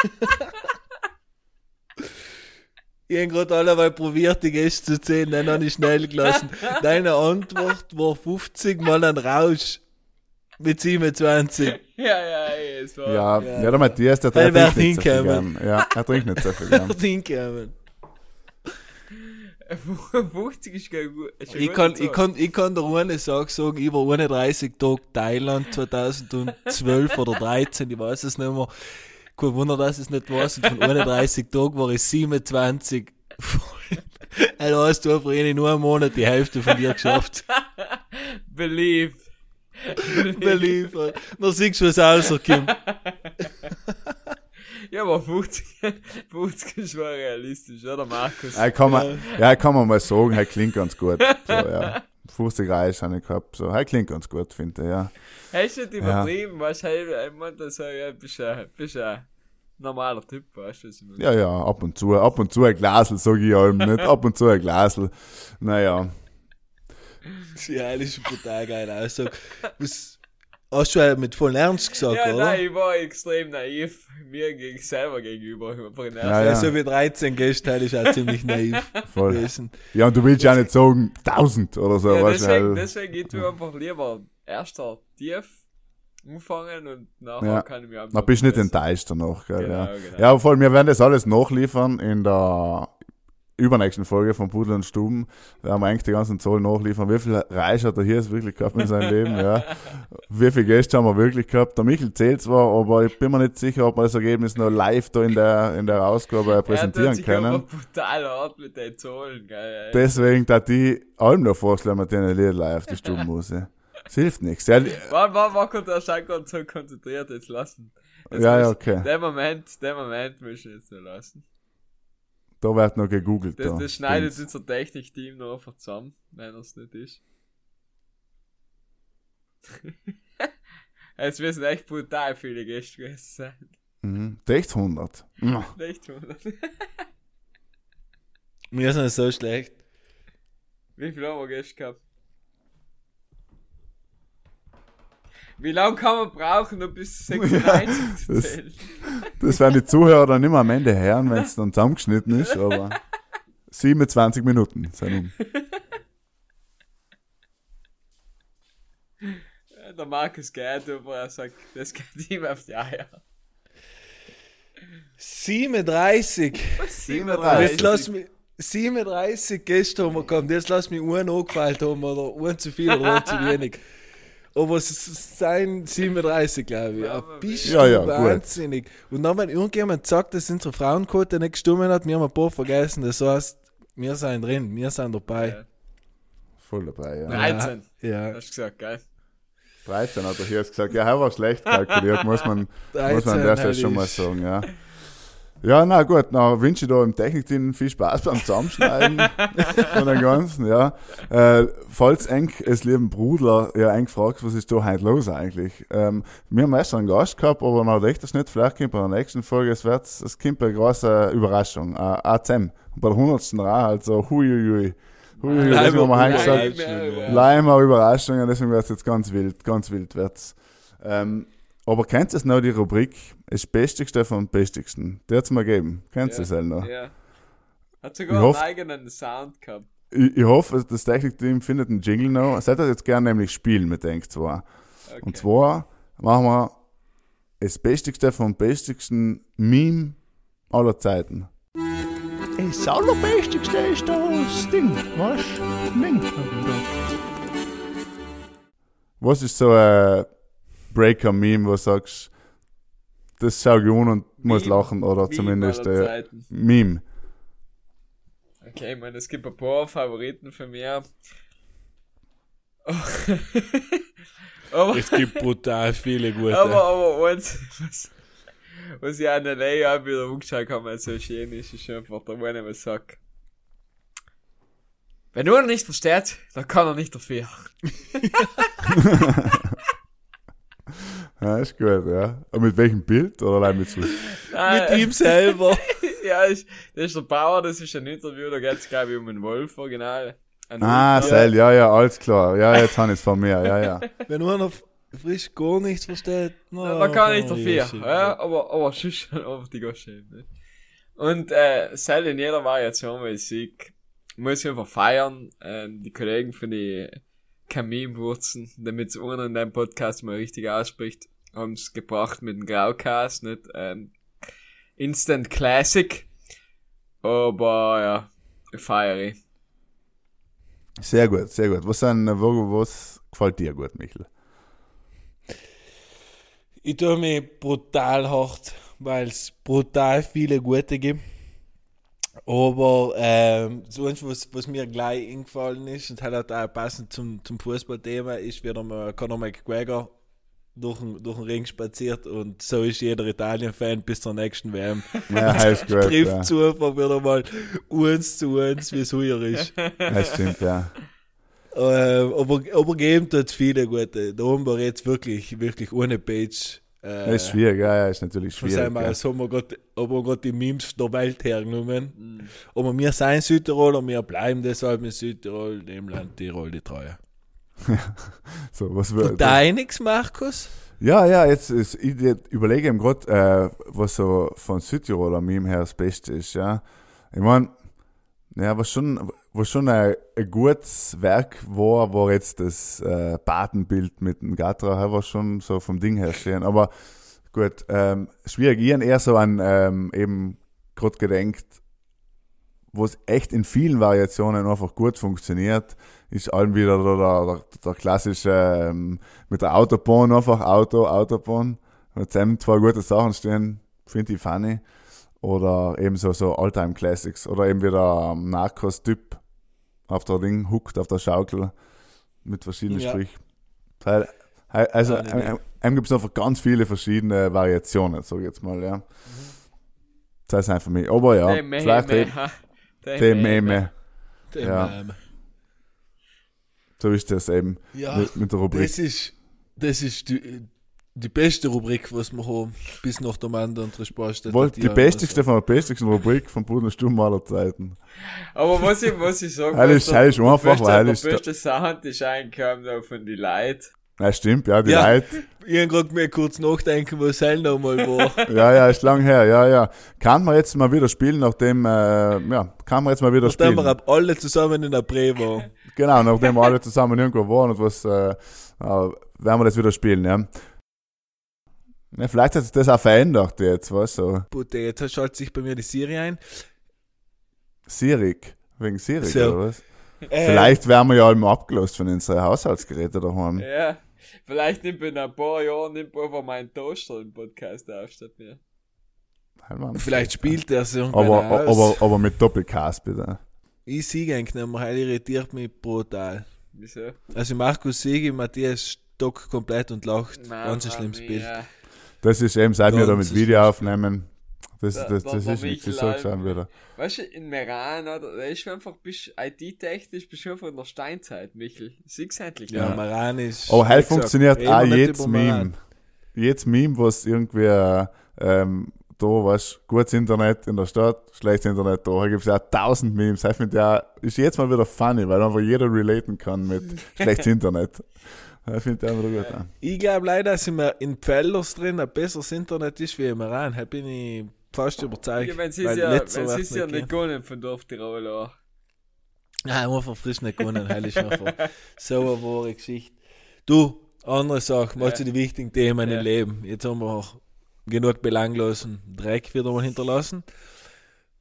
Ich habe gerade allerweil probiert, die Gäste zu zählen, dann habe ich schnell gelassen. Deine Antwort war 50 mal ein Rausch mit 27.
Ja, ja, ja, es war.
ja,
Ja.
ja, der Matthias, der, trinkt nicht so viel gern. Ja, er trinkt nicht so viel <laughs> gern.
Hinkommen. <laughs>
50 ist kein gut. ist
Ich kann, ich kann, ich kann der eine Sache sagen, ich war 31 Tage Thailand 2012 oder 13, ich weiß es nicht mehr. Kein Wunder, dass ich es nicht weiß. Und von 31 Tagen war ich 27 voll. Also hast du einfach in nur einem Monat die Hälfte von dir geschafft. <laughs>
Believe.
Beliefert. Man sieht, was rauskommt. <laughs>
Ja, aber 50, 50 <laughs> ist schon realistisch, oder Markus?
Ja, kann man, ja, kann man mal sagen, er klingt ganz gut. So, ja. 50 Reis habe ich gehabt. So, er klingt ganz gut, finde ich, ja.
Hast du nicht übertrieben, weißt du, ich meinte so, ja, bist ein, bist ein normaler Typ, weißt du, was ich meine?
Ja, ja, ab und zu, ab und zu ein Glasel, sag ich allem nicht. Ab und zu ein Glasel. Naja.
Ja, das ist brutal geile Aussage. Was, hast du ja mit voll Ernst gesagt,
Ja,
oder?
nein, ich war extrem naiv, mir gegen, selber gegenüber.
Ja,
Ja, so wie 13 Gäste, das ist auch ziemlich naiv <laughs>
Voll.
gewesen.
Ja, und du willst ja nicht sagen, 1000 oder so,
Ja,
weißt du,
deswegen,
weil-
deswegen ich tu einfach lieber erster tief anfangen und nachher
Ja.
kann ich mir einfach
Na, bist nicht
verbessern.
enttäuscht danach, gell,
Genau,
ja.
genau.
Ja, voll, wir werden das alles nachliefern in der, übernächsten Folge von Pudel und Stuben. Da haben wir eigentlich die ganzen Zahlen nachliefern. Wie viel Reich hat er hier jetzt wirklich gehabt in seinem <laughs> Leben? Ja. Wie viele Gäste haben wir wirklich gehabt? Der Michel zählt zwar, aber ich bin mir nicht sicher, ob wir das Ergebnis noch live da in der, in der Ausgabe präsentieren
er sich
können.
aber brutal hart mit den Zahlen, geil.
Deswegen, da die allem noch vorschlagen, mit denen Lied live die Stuben <laughs> muss. Ja. Es hilft nichts. Ja,
der Schein so konzentriert jetzt lassen? Jetzt
ja, ja, okay.
Den Moment, den Moment muss ich jetzt noch lassen.
Da wird noch gegoogelt.
Das,
da.
das schneidet unser Technikteam noch einfach zusammen, wenn es nicht ist. <laughs> Es müssen echt brutal viele Gäste gewesen sein.
Mhm. Echt 100. Mhm.
Echt 100.
Wir sind so schlecht.
Wie viel haben wir Gäste gehabt? Wie lange kann man brauchen, um bis <laughs> 96 zu
das-
zählen? <laughs>
Das werden die Zuhörer dann immer am Ende hören, wenn es dann zusammengeschnitten ist, <laughs> aber 27 Minuten sind um.
Der Markus geht, aber er sagt, das geht ihm auf die Eier.
37. Jetzt lass mich. 37 Gäste haben wir gehabt. Jetzt lass mich einen angefallen haben oder einen zu viel oder einen zu wenig. Aber es sind 37, glaube ich. Ja,
aber
bist
Ja, ja, gut.
wahnsinnig. Und dann, wenn irgendjemand sagt, dass unsere Frauenquote nicht gestimmt hat, wir haben ein paar vergessen. Das heißt, wir sind drin, wir sind dabei.
Ja.
Voll dabei, ja.
13.
Ja,
Hast du gesagt, geil?
13 hat er hier gesagt, ja, er war schlecht kalkuliert, muss man, muss man an
13
der Stelle
halt
schon mal sagen, ja. Ja, na gut, na wünsche ich da im Technikteam viel Spaß beim Zusammenschneiden <laughs> von den ganzen, ja. Äh, falls eng es lieben Brudler ja eng fragt, was ist da heute los eigentlich? Ähm, wir haben erst einen Gast gehabt, aber man denkt das nicht, vielleicht kommt bei der nächsten Folge, es wird, es kommt eine große Überraschung, äh, AZM, bei der 100. Ra, also huiuiui. Huiuiui, das haben wir heute gesagt.
Leimer,
Leimer Überraschungen, deswegen wird es jetzt ganz wild, ganz wild wird's. Ähm, aber kennt ihr noch die Rubrik, das Bestigste vom Bestigsten? Die hat's mal gegeben. Kennt ihr
Ja.
das halt noch?
Ja. Hat
Ich
sogar
hoff-
einen eigenen Sound gehabt.
Ich, ich hoffe, das Technikteam findet einen Jingle noch. Seid ihr jetzt gerne nämlich spielen mit denkt zwar.
Okay.
Und zwar machen wir das Bestigste vom Bestigsten Meme aller Zeiten.
Das Allerbestigste ist das Ding, was? Ding.
Was ist so ein Breaker-Meme, wo du sagst, das schau ich an und muss
Meme.
lachen oder
Meme
zumindest äh. Meme.
Okay, ich meine, es gibt ein paar Favoriten von mir. <laughs> aber,
es gibt brutal viele gute.
aber, aber eins, was, was ich an der Lay auch wieder umgeschaut habe, weil es so schön ist, ist einfach der eine, was sagt. Wenn er nicht versteht, dann kann er nicht dafür. <laughs> <laughs> <laughs>
Ja, ist gut, ja. Und mit welchem Bild oder allein mit so?
Mit ihm selber. <laughs>
ja, ist, das ist der Bauer, das ist ein Interview, da geht es, glaube ich, um einen Wolf original. Ein
Ah, Sel, ja, ja, alles klar. Ja, jetzt habe ich es von mir, ja, ja.
Wenn einer frisch gar nichts versteht,
Ja, da kann ich
oh,
dafür.
shit.
Ja, aber, aber sonst einfach die ganz schön. Ne? Und äh, Sel in jeder Variation, weil ich sieg, muss ich einfach feiern. Ähm, die Kollegen von die Kaminwurzen, damit es einer in deinem Podcast mal richtig ausspricht, haben es gebracht mit dem Graucast, nicht? Ähm, Instant Classic. Aber ja, feiere ich.
Sehr gut, sehr gut. Was, sind, wo, was gefällt dir gut, Michel?
Ich tue mich brutal hart, weil es brutal viele gute gibt. Aber ähm, sonst, was, was mir gleich eingefallen ist, und halt auch passend zum, zum Fußballthema, ist wieder mal Conor McGregor durch den, durch den Ring spaziert und so ist jeder Italien-Fan bis zur nächsten WM. <laughs>
Ja, heißt gut. <laughs>
Trifft
Ja.
zu einfach wieder mal eins zu eins, wie es hier ist. <laughs>
Das stimmt, ja.
Ähm, aber, aber geben dort viele gute. Da haben wir jetzt wirklich, wirklich ohne Page. Äh,
Das ist schwierig, ja, ja, ist natürlich schwierig.
seinem
Ja.
Aus haben wir gerade haben wir gerade die Memes der Welt hergenommen. Aber wir sind Südtiroler, wir bleiben deshalb in Südtirol, dem Land Tirol die Treue. <laughs>
So, was
Und
wird,
deiniges, Markus?
ja, ja, jetzt ist, ich überlege ihm gerade, äh, was so von Südtiroler Meme her das Beste ist, ja. Ich meine, ja, was schon, was schon ein, ein gutes Werk war, war jetzt das äh, Badenbild mit dem Gatra, war schon so vom Ding her schön. Aber gut, ähm, schwierig. Ich eher so an ähm, eben gerade gedenkt, was echt in vielen Variationen einfach gut funktioniert, ist allem wieder der, der, der klassische ähm, mit der Autobahn einfach Auto, Autobahn. Mit dem zwei gute Sachen stehen, finde ich funny. Oder eben so, so Alltime Classics. Oder eben wieder ähm, Narcos-Typ auf der Ding, huckt auf der Schaukel mit verschiedenen
Ja.
Sprüchen. Also,
Ja, nee, nee.
einem gibt es einfach ganz viele verschiedene Variationen, sag ich jetzt mal, ja. Das ist einfach mich. Aber ja,
Der Meme,
vielleicht eben die
Meme.
Dem,
Ja.
ähm,
So ist das eben
ja
mit, mit der Rubrik.
das ist, das ist die, die beste Rubrik, was wir haben, bis nach der Mann und.
Wohl, die bestigste von der bestigsten Rubrik von Bruder Stumm aller Zeiten.
Aber was ich, was ich sagen muss,
ist- ist einfach,
beste,
weil
der
ist-
beste Sound ist eingekommen da von die Leuten.
Ja, stimmt, ja, die
Ja.
Leute.
Ich hab grad mir kurz nachdenken, was Heil noch mal war. <laughs>
Ja, ja, ist lang her, ja, ja. Kann man jetzt mal wieder spielen, nachdem, äh, ja, kann man jetzt mal wieder
Nachdem
spielen.
wir ab alle zusammen in der Bre waren.
Genau, nachdem wir alle zusammen irgendwo waren und was, äh, äh, werden wir das wieder spielen, ja. Ja vielleicht hat sich das auch verändert jetzt, was so.
Jetzt schaltet sich bei mir die Serie ein.
Sirik. Wegen Sirik,
So.
oder was?
Äh,
Vielleicht werden wir ja allem abgelost von unseren Haushaltsgeräten daheim.
Ja. Vielleicht nimmt in ein paar Jahren nimmt einfach meinen Toaster im Podcast auf statt mir.
Mann.
Vielleicht spielt er irgendwann
Aber,
aus.
aber, aber mit Doppelcast, bitte.
Ich siege eigentlich nicht mehr, Heil irritiert mich brutal.
Wieso?
Also Markus siege, Matthias stockt komplett und lacht.
Nein,
Ganz ein schlimmes Bild.
ja.
Das ist eben, seit wir da mit Video aufnehmen. Das,
Da-
das,
da
das
war
ist nichts,
Michel
ich sag's
Alm.
auch wieder.
Weißt du, in Meran, oder? Da ist schon einfach, bist IT-technisch, bist du schon von der Steinzeit, Michel. Siehst endlich.
Ja,
mal.
Maran ist. Wie gesagt,
funktioniert auch
Maran.
Meme. Jedes Meme, was irgendwie, ähm, da, weißt gutes Internet in der Stadt, schlechtes Internet da. Da gibt's ja auch tausend Memes. Das finde ich auch, ist jetzt mal wieder funny, weil einfach jeder relaten kann mit <laughs> schlechtes Internet. Das finde ich auch wieder gut. Ja.
Ich glaube leider, dass immer in Pfällers drin ein besseres Internet ist wie im Iran. Da bin ich fast überzeugt.
Ja, wenn sie
weil
ja,
letzter
wenn
wird
sie ja
nicht
nicht gewonnen von Dorf Tirol auch.
Nein, einfach frisch nicht gewonnen. Heil ist einfach so eine wahre Geschichte. Du, andere Sache, mal
Ja.
zu den wichtigen Themen
Ja.
im Leben. Jetzt haben wir auch genug belanglosen Dreck wieder mal hinterlassen.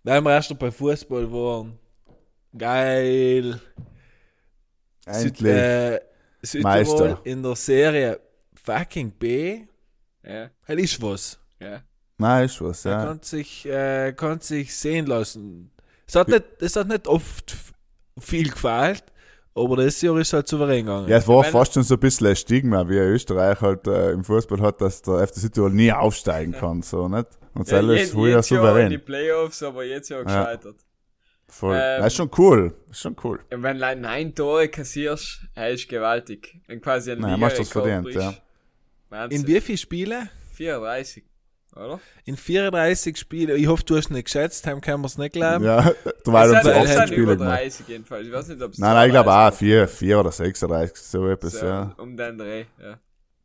Weil wir erst noch bei Fußball waren. Geil. Süd,
Endlich.
äh, Südtirol
Meister.
in der Serie fucking B.
Ja,
Halt ist was.
ja.
Nein, ist was,
Er
ja.
kann sich, äh, kann sich sehen lassen. Es hat nicht, es hat nicht oft viel gefällt, aber das Jahr ist halt souverän gegangen.
Ja, es war fast schon so ein bisschen ein Stigma, wie Österreich halt äh, im Fußball hat, dass der FC Südtirol nie aufsteigen kann, so, nicht? Und
ja
ja, ist
je-
ja
jetzt Jahr in die
souverän.
Playoffs, aber jetzt ja gescheitert.
Voll.
Ähm,
das ist schon cool. Das ist schon cool.
Wenn du neun Tore kassierst, hey, ist gewaltig. Wenn quasi ein
Nein, machst du das verdient, ja.
Wahnsinn.
In wie viele Spiele?
34, oder?
In 34 Spiele. Ich hoffe, du hast nicht geschätzt, haben können wir es nicht glauben.
Ja, <laughs> uns
sind,
weil
es
Spiele
über
gemacht.
30 jedenfalls. Ich weiß nicht, ob es
Nein, nein, ich glaube auch vier, vier oder 36, so etwas,
so,
ja.
Um den Dreh, ja.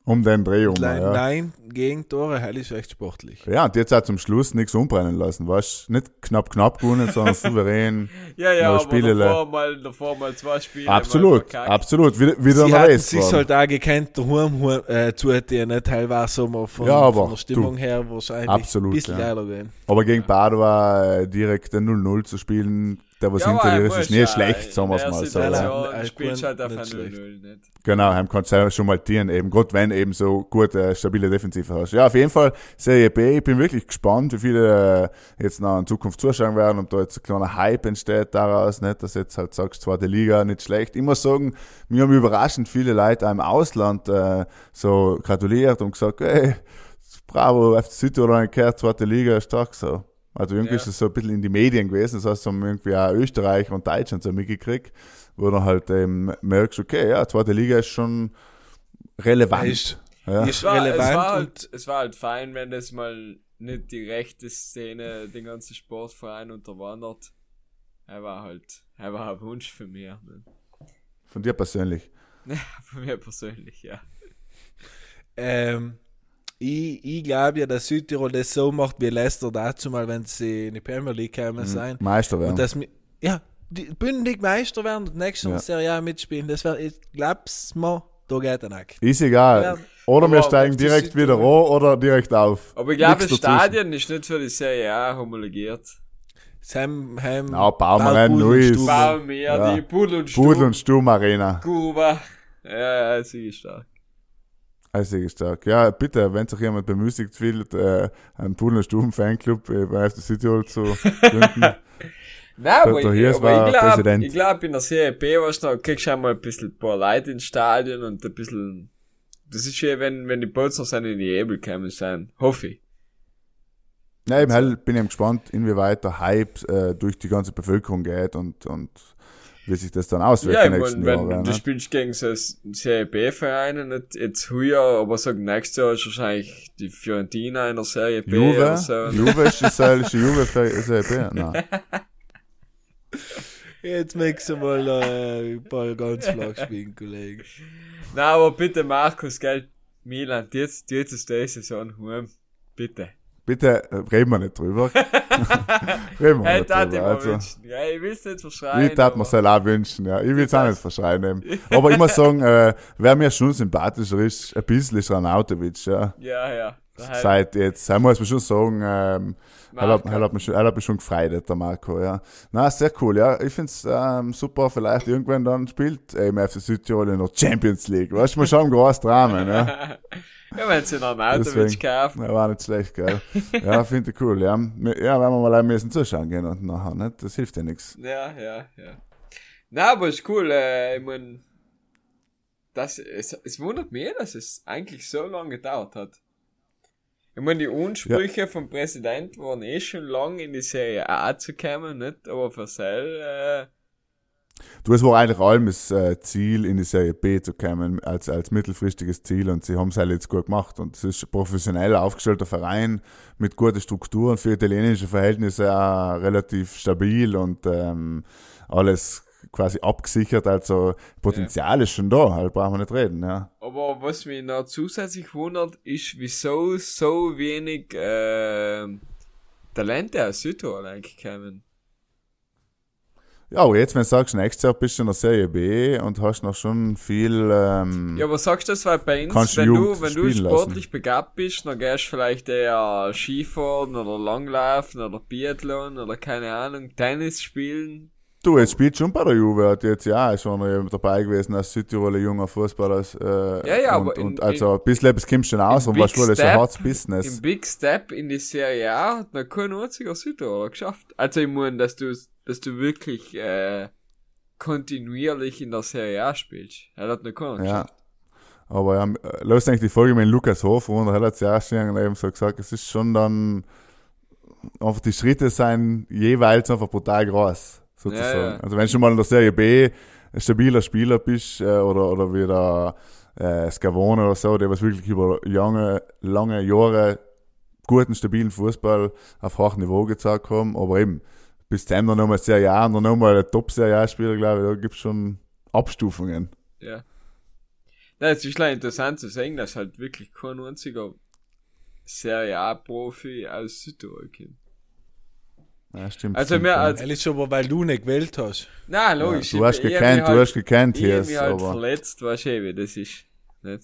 Um den Dreh um,
Nein,
ja.
nein Gegentore, heil ist echt sportlich.
Ja, und jetzt auch zum Schluss nichts umbrennen lassen, weißt du? Nicht knapp, knapp gewonnen, sondern souverän. <laughs>
Ja, ja, aber
Spiele,
davor mal, davor mal zwei Spiele. mal
absolut, absolut. Wieder, wieder
Sie
ein Race.
sich
waren.
halt auch gekannt, daheim äh, zuhören, nicht teilweise aber von,
Ja, aber
von der Stimmung
du,
her wahrscheinlich
absolut,
ein bisschen
ja.
geiler gewesen.
Aber gegen Padua äh, direkt ein 0-0 zu spielen, der was
Ja,
hinter dir ist, ist nie
ja
schlecht, sagen wir es mal so. Ja.
spielst halt auf
nicht
ein
schlecht.
0-0 nicht.
Genau, heim kannst du schon mal tieren, eben, gerade wenn eben so gute, stabile Defensive hast. Ja, auf jeden Fall Serie B, ich bin wirklich gespannt, wie viele äh, jetzt noch in Zukunft zuschauen werden und da jetzt ein kleiner Hype entsteht daraus, nicht, dass du jetzt halt sagst, zweite Liga, nicht schlecht. Ich muss sagen, mir haben überraschend viele Leute auch im Ausland äh, so gratuliert und gesagt, hey, bravo, FC Südtirol gehört, zweite Liga, stark so. Also irgendwie
Ja.
ist es so ein bisschen in die Medien gewesen, das heißt, haben irgendwie auch Österreich und Deutschland so mitgekriegt, wo du halt ähm, merkst, okay, ja, zweite Liga ist schon relevant.
Ist-
ja.
ist
Es war, es,
relevant
war
und
halt, es war halt fein, wenn das mal nicht die rechte Szene den ganzen Sportverein unterwandert. Er war halt, er war ein Wunsch für mich. Ne?
Von dir persönlich. <laughs>
Von mir persönlich, ja.
Ähm, ich ich glaube ja, dass Südtirol das so macht wie Leicester dazu mal, wenn sie in die Premier League kommen sein.
Meister werden.
Und dass ja, die bündig Meister werden und nächstes Jahr
Ja.
Serie A mitspielen. Das wäre, ich glaub's mir, da geht ein Akt.
ist egal.
Ja.
Oder wir steigen direkt wieder an oder direkt auf.
Aber ich glaube, das. Stadion ist nicht für die Serie A homologiert.
Sam, Ham,
Na, bauen wir ein neues.
Bauen wir
Ja.
die Pudel und
Pudel
Stuben.
und Sturm Arena.
Kuba. Ja, ja, sie ist stark.
Also sehr stark. Ja, bitte, wenn sich jemand bemüßigt fühlt, äh, einen und Sturm Fanclub äh, bei FC Südtirol zu gründen. <laughs>
Nein, aber, ich, aber ich glaube, ich glaub, in der Serie B warst du noch, kriegst du einmal ein bisschen ein paar Leute ins Stadion und ein bisschen, das ist schön, wenn, wenn die Bolzner sind in die Ebel gekommen sind. Hoffe ich.
Ja, eben halt bin ich gespannt, inwieweit der Hype äh, durch die ganze Bevölkerung geht und, und wie sich das dann auswirkt
Ja,
die
ich
nächsten
mein, wenn
Jahre.
du
Ne?
spielst gegen so Serie B-Vereine, nicht jetzt heuer, aber sag nächstes Jahr ist wahrscheinlich die Fiorentina in der Serie B
Juve,
oder so.
Juve ist israelische <laughs> Juve für SAP. Nein. <laughs>
Jetzt möchtest du mal äh, Ball ganz flach spielen, Kollege.
Nein, aber bitte Markus, gell, Milan, jetzt, jetzt ist die Saison heim. Bitte.
Bitte äh, reden wir nicht drüber. <laughs> reden wir
Hey,
nicht drüber. Also,
wünschen. Ja, ich will's nicht verschreien.
ich tat mir selber auch wünschen, ja. Ich will es auch nicht verschreien. <laughs> Aber ich muss sagen, äh, wer mir schon sympathischer ist, ein bisschen ist Ranautovic, ja.
Ja, ja.
Seit jetzt, er muss man schon sagen, ähm, er hat, er, hat mich schon, er hat mich schon gefreut, der Marco, ja. Na, sehr cool, ja. Ich find's ähm, super, vielleicht irgendwann dann spielt eben FC Südtirol in der Champions League. Weißt du, mal schauen, groß Dramen, <laughs> ja.
Ja, wenn sie noch. Autowitsch kaufen.
Ja, war nicht schlecht, gell. Ja, finde ich cool, ja. Ja, wenn wir mal ein bisschen zuschauen gehen und nachher, nicht? Das hilft ja nichts.
Ja, ja, ja. Na, aber ist cool, äh, ich mein, das, es, es wundert mich, dass es eigentlich so lange gedauert hat. Ich meine, die Ansprüche vom Präsident waren eh schon lang in die Serie A zu kommen, nicht? Aber für Sel, äh,
Du, es war eigentlich allem das äh, Ziel, in die Serie B zu kommen, als, als mittelfristiges Ziel und sie haben es halt jetzt gut gemacht und es ist ein professionell aufgestellter Verein mit guten Strukturen für italienische Verhältnisse auch relativ stabil und ähm, alles quasi abgesichert, also Potenzial ist schon da, halt brauchen wir nicht reden, ja.
aber was mich noch zusätzlich wundert, ist, wieso so wenig, äh, Talente aus Südtirol eigentlich kommen.
Ja, aber jetzt, wenn du sagst, nächstes Jahr bist du in der Serie B und hast noch schon viel, ähm,
Ja, aber sagst du das, weil bei uns, wenn du, wenn du sportlich begabt bist, dann gehst du vielleicht eher Skifahren oder Langlaufen oder Biathlon oder keine Ahnung, Tennis spielen.
Du, jetzt spielt schon bei der Juve, hat jetzt ja schon noch dabei gewesen als Südtiroler junger Fußballer. Äh,
Ja, ja,
und,
aber in-
und also ein bisschen etwas kommst du schon aus und weißt du, das ist ein hartes Business.
Im Big Step in die Serie A hat noch kein einziger Südtiroler geschafft. Also ich meine, dass du, dass du wirklich, äh, kontinuierlich in der Serie A spielst. Er hat noch keiner
Ja.
geschafft.
Aber ja, los eigentlich die Folge mit Lukas Hof und er hat es ja auch schon eben so gesagt, es ist schon dann einfach die Schritte sein jeweils einfach brutal groß, sozusagen.
Ja, ja.
Also wenn du schon mal in der Serie B ein stabiler Spieler bist äh, oder, oder wie der äh, Scavone oder so, der was wirklich über lange, lange Jahre guten, stabilen Fußball auf hohem Niveau gezeigt haben, aber eben bis zu einem dann nochmal Serie A und dann nochmal ein Top-Serie A-Spieler, glaube ich, da gibt's schon Abstufungen.
Ja. Na, es ist leider interessant zu sehen, dass halt wirklich kein einziger Serie A-Profi aus Südtirol kommt.
Ja, stimmt.
Also
stimmt,
mehr
ja.
als
Ehrlich aber, weil du nicht gewählt hast.
Na, logisch.
du hast
ich- ich hab
gekannt, du
halt,
hast gekannt
Ich
hier,
hab mich halt
aber
verletzt, weißt du, wie das ist. Nicht?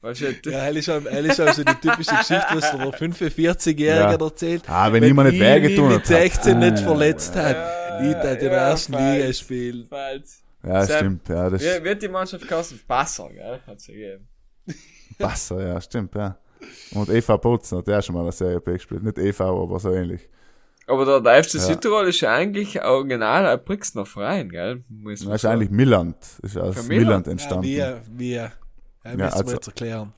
Weißt du,
Ja, ehrlich, ehrlich also die typische Geschichte, was der 45-Jährige
Ja.
erzählt.
Ah, wenn jemand nicht
ich
wehgetan
mich
hat.
mit 16 nicht
Ah,
verletzt hat,
Ja,
ich da in der
ja,
ersten
falsch.
Liga
falls.
Ja,
Sam,
stimmt, ja, das
Wie wird die Mannschaft kosten? Passer, gell? Hat's gegeben. <laughs>
passt, ja, stimmt, ja. Und Eva Botzen hat ja schon mal eine Serie B gespielt. Nicht Eva, aber so ähnlich.
Aber der, der FC
Ja.
Südtirol ist ja eigentlich original ein Brixner Verein, gell? Muss man
Das ist
sagen.
eigentlich Milland. Ist aus Milland,
Milland?
Ja,
entstanden. Ja,
wie. Ja, müssen
also-
wir jetzt erklären.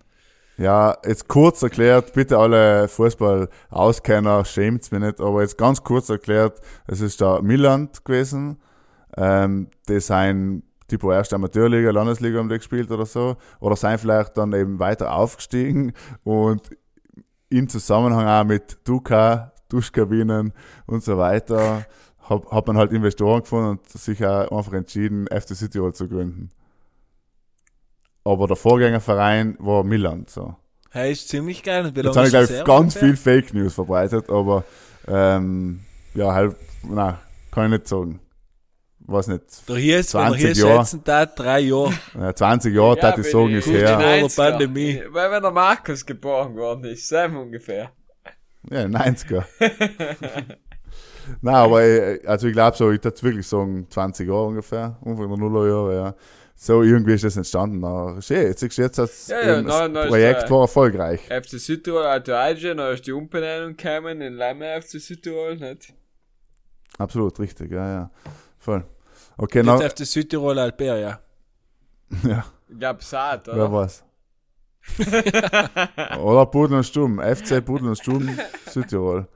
jetzt kurz erklärt, bitte alle Fußball-Auskenner, schämt's mir nicht, aber jetzt ganz kurz erklärt, es ist der Milland gewesen. Ähm, die sind tipo erste Amateurliga, Landesliga haben die gespielt oder so. Oder sind vielleicht dann eben weiter aufgestiegen und in Zusammenhang auch mit Duca, Duschkabinen und so weiter, hat, hat man halt Investoren gefunden und sich auch einfach entschieden, FC Südtirol zu gründen. Aber der Vorgängerverein war Milan, so.
Hey, ist ziemlich geil. Und
Jetzt habe ich, glaube ich, ganz
ungefähr?
viel Fake News verbreitet, aber ähm, ja, halt, na, kann ich nicht sagen. Was nicht.
Der hier ist, wenn er
20
hier
Jahre.
schätzen darf, drei Jahre.
Äh, 20 Jahre,
Ja,
ja, ich sagen, ist
gut in
her.
Vor der
90er.
Pandemie.
Weil wenn der Markus geboren worden ist, Sam ungefähr.
Ja, 90er. Nein, aber äh, also ich glaube so, ich würde wirklich sagen 20 Jahre ungefähr, der Nullerjahre, ja. So irgendwie ist das entstanden. Na, schön, jetzt siehst du jetzt das,
Ja, ja, nein, nein,
Projekt war erfolgreich.
FC Südtirol Auto-Agen, dann ist die Umbenennung gekommen in Lemme FC Südtirol, nicht?
Absolut, richtig, ja, ja. Voll. Okay, na,
Jetzt auf das Südtirol Alperia. <laughs>
ja,
Ich glaube, Saat,
wer
oder?
weiß. <laughs> Oder Pudel und Stumm, FC Pudel und Stumm, Südtirol.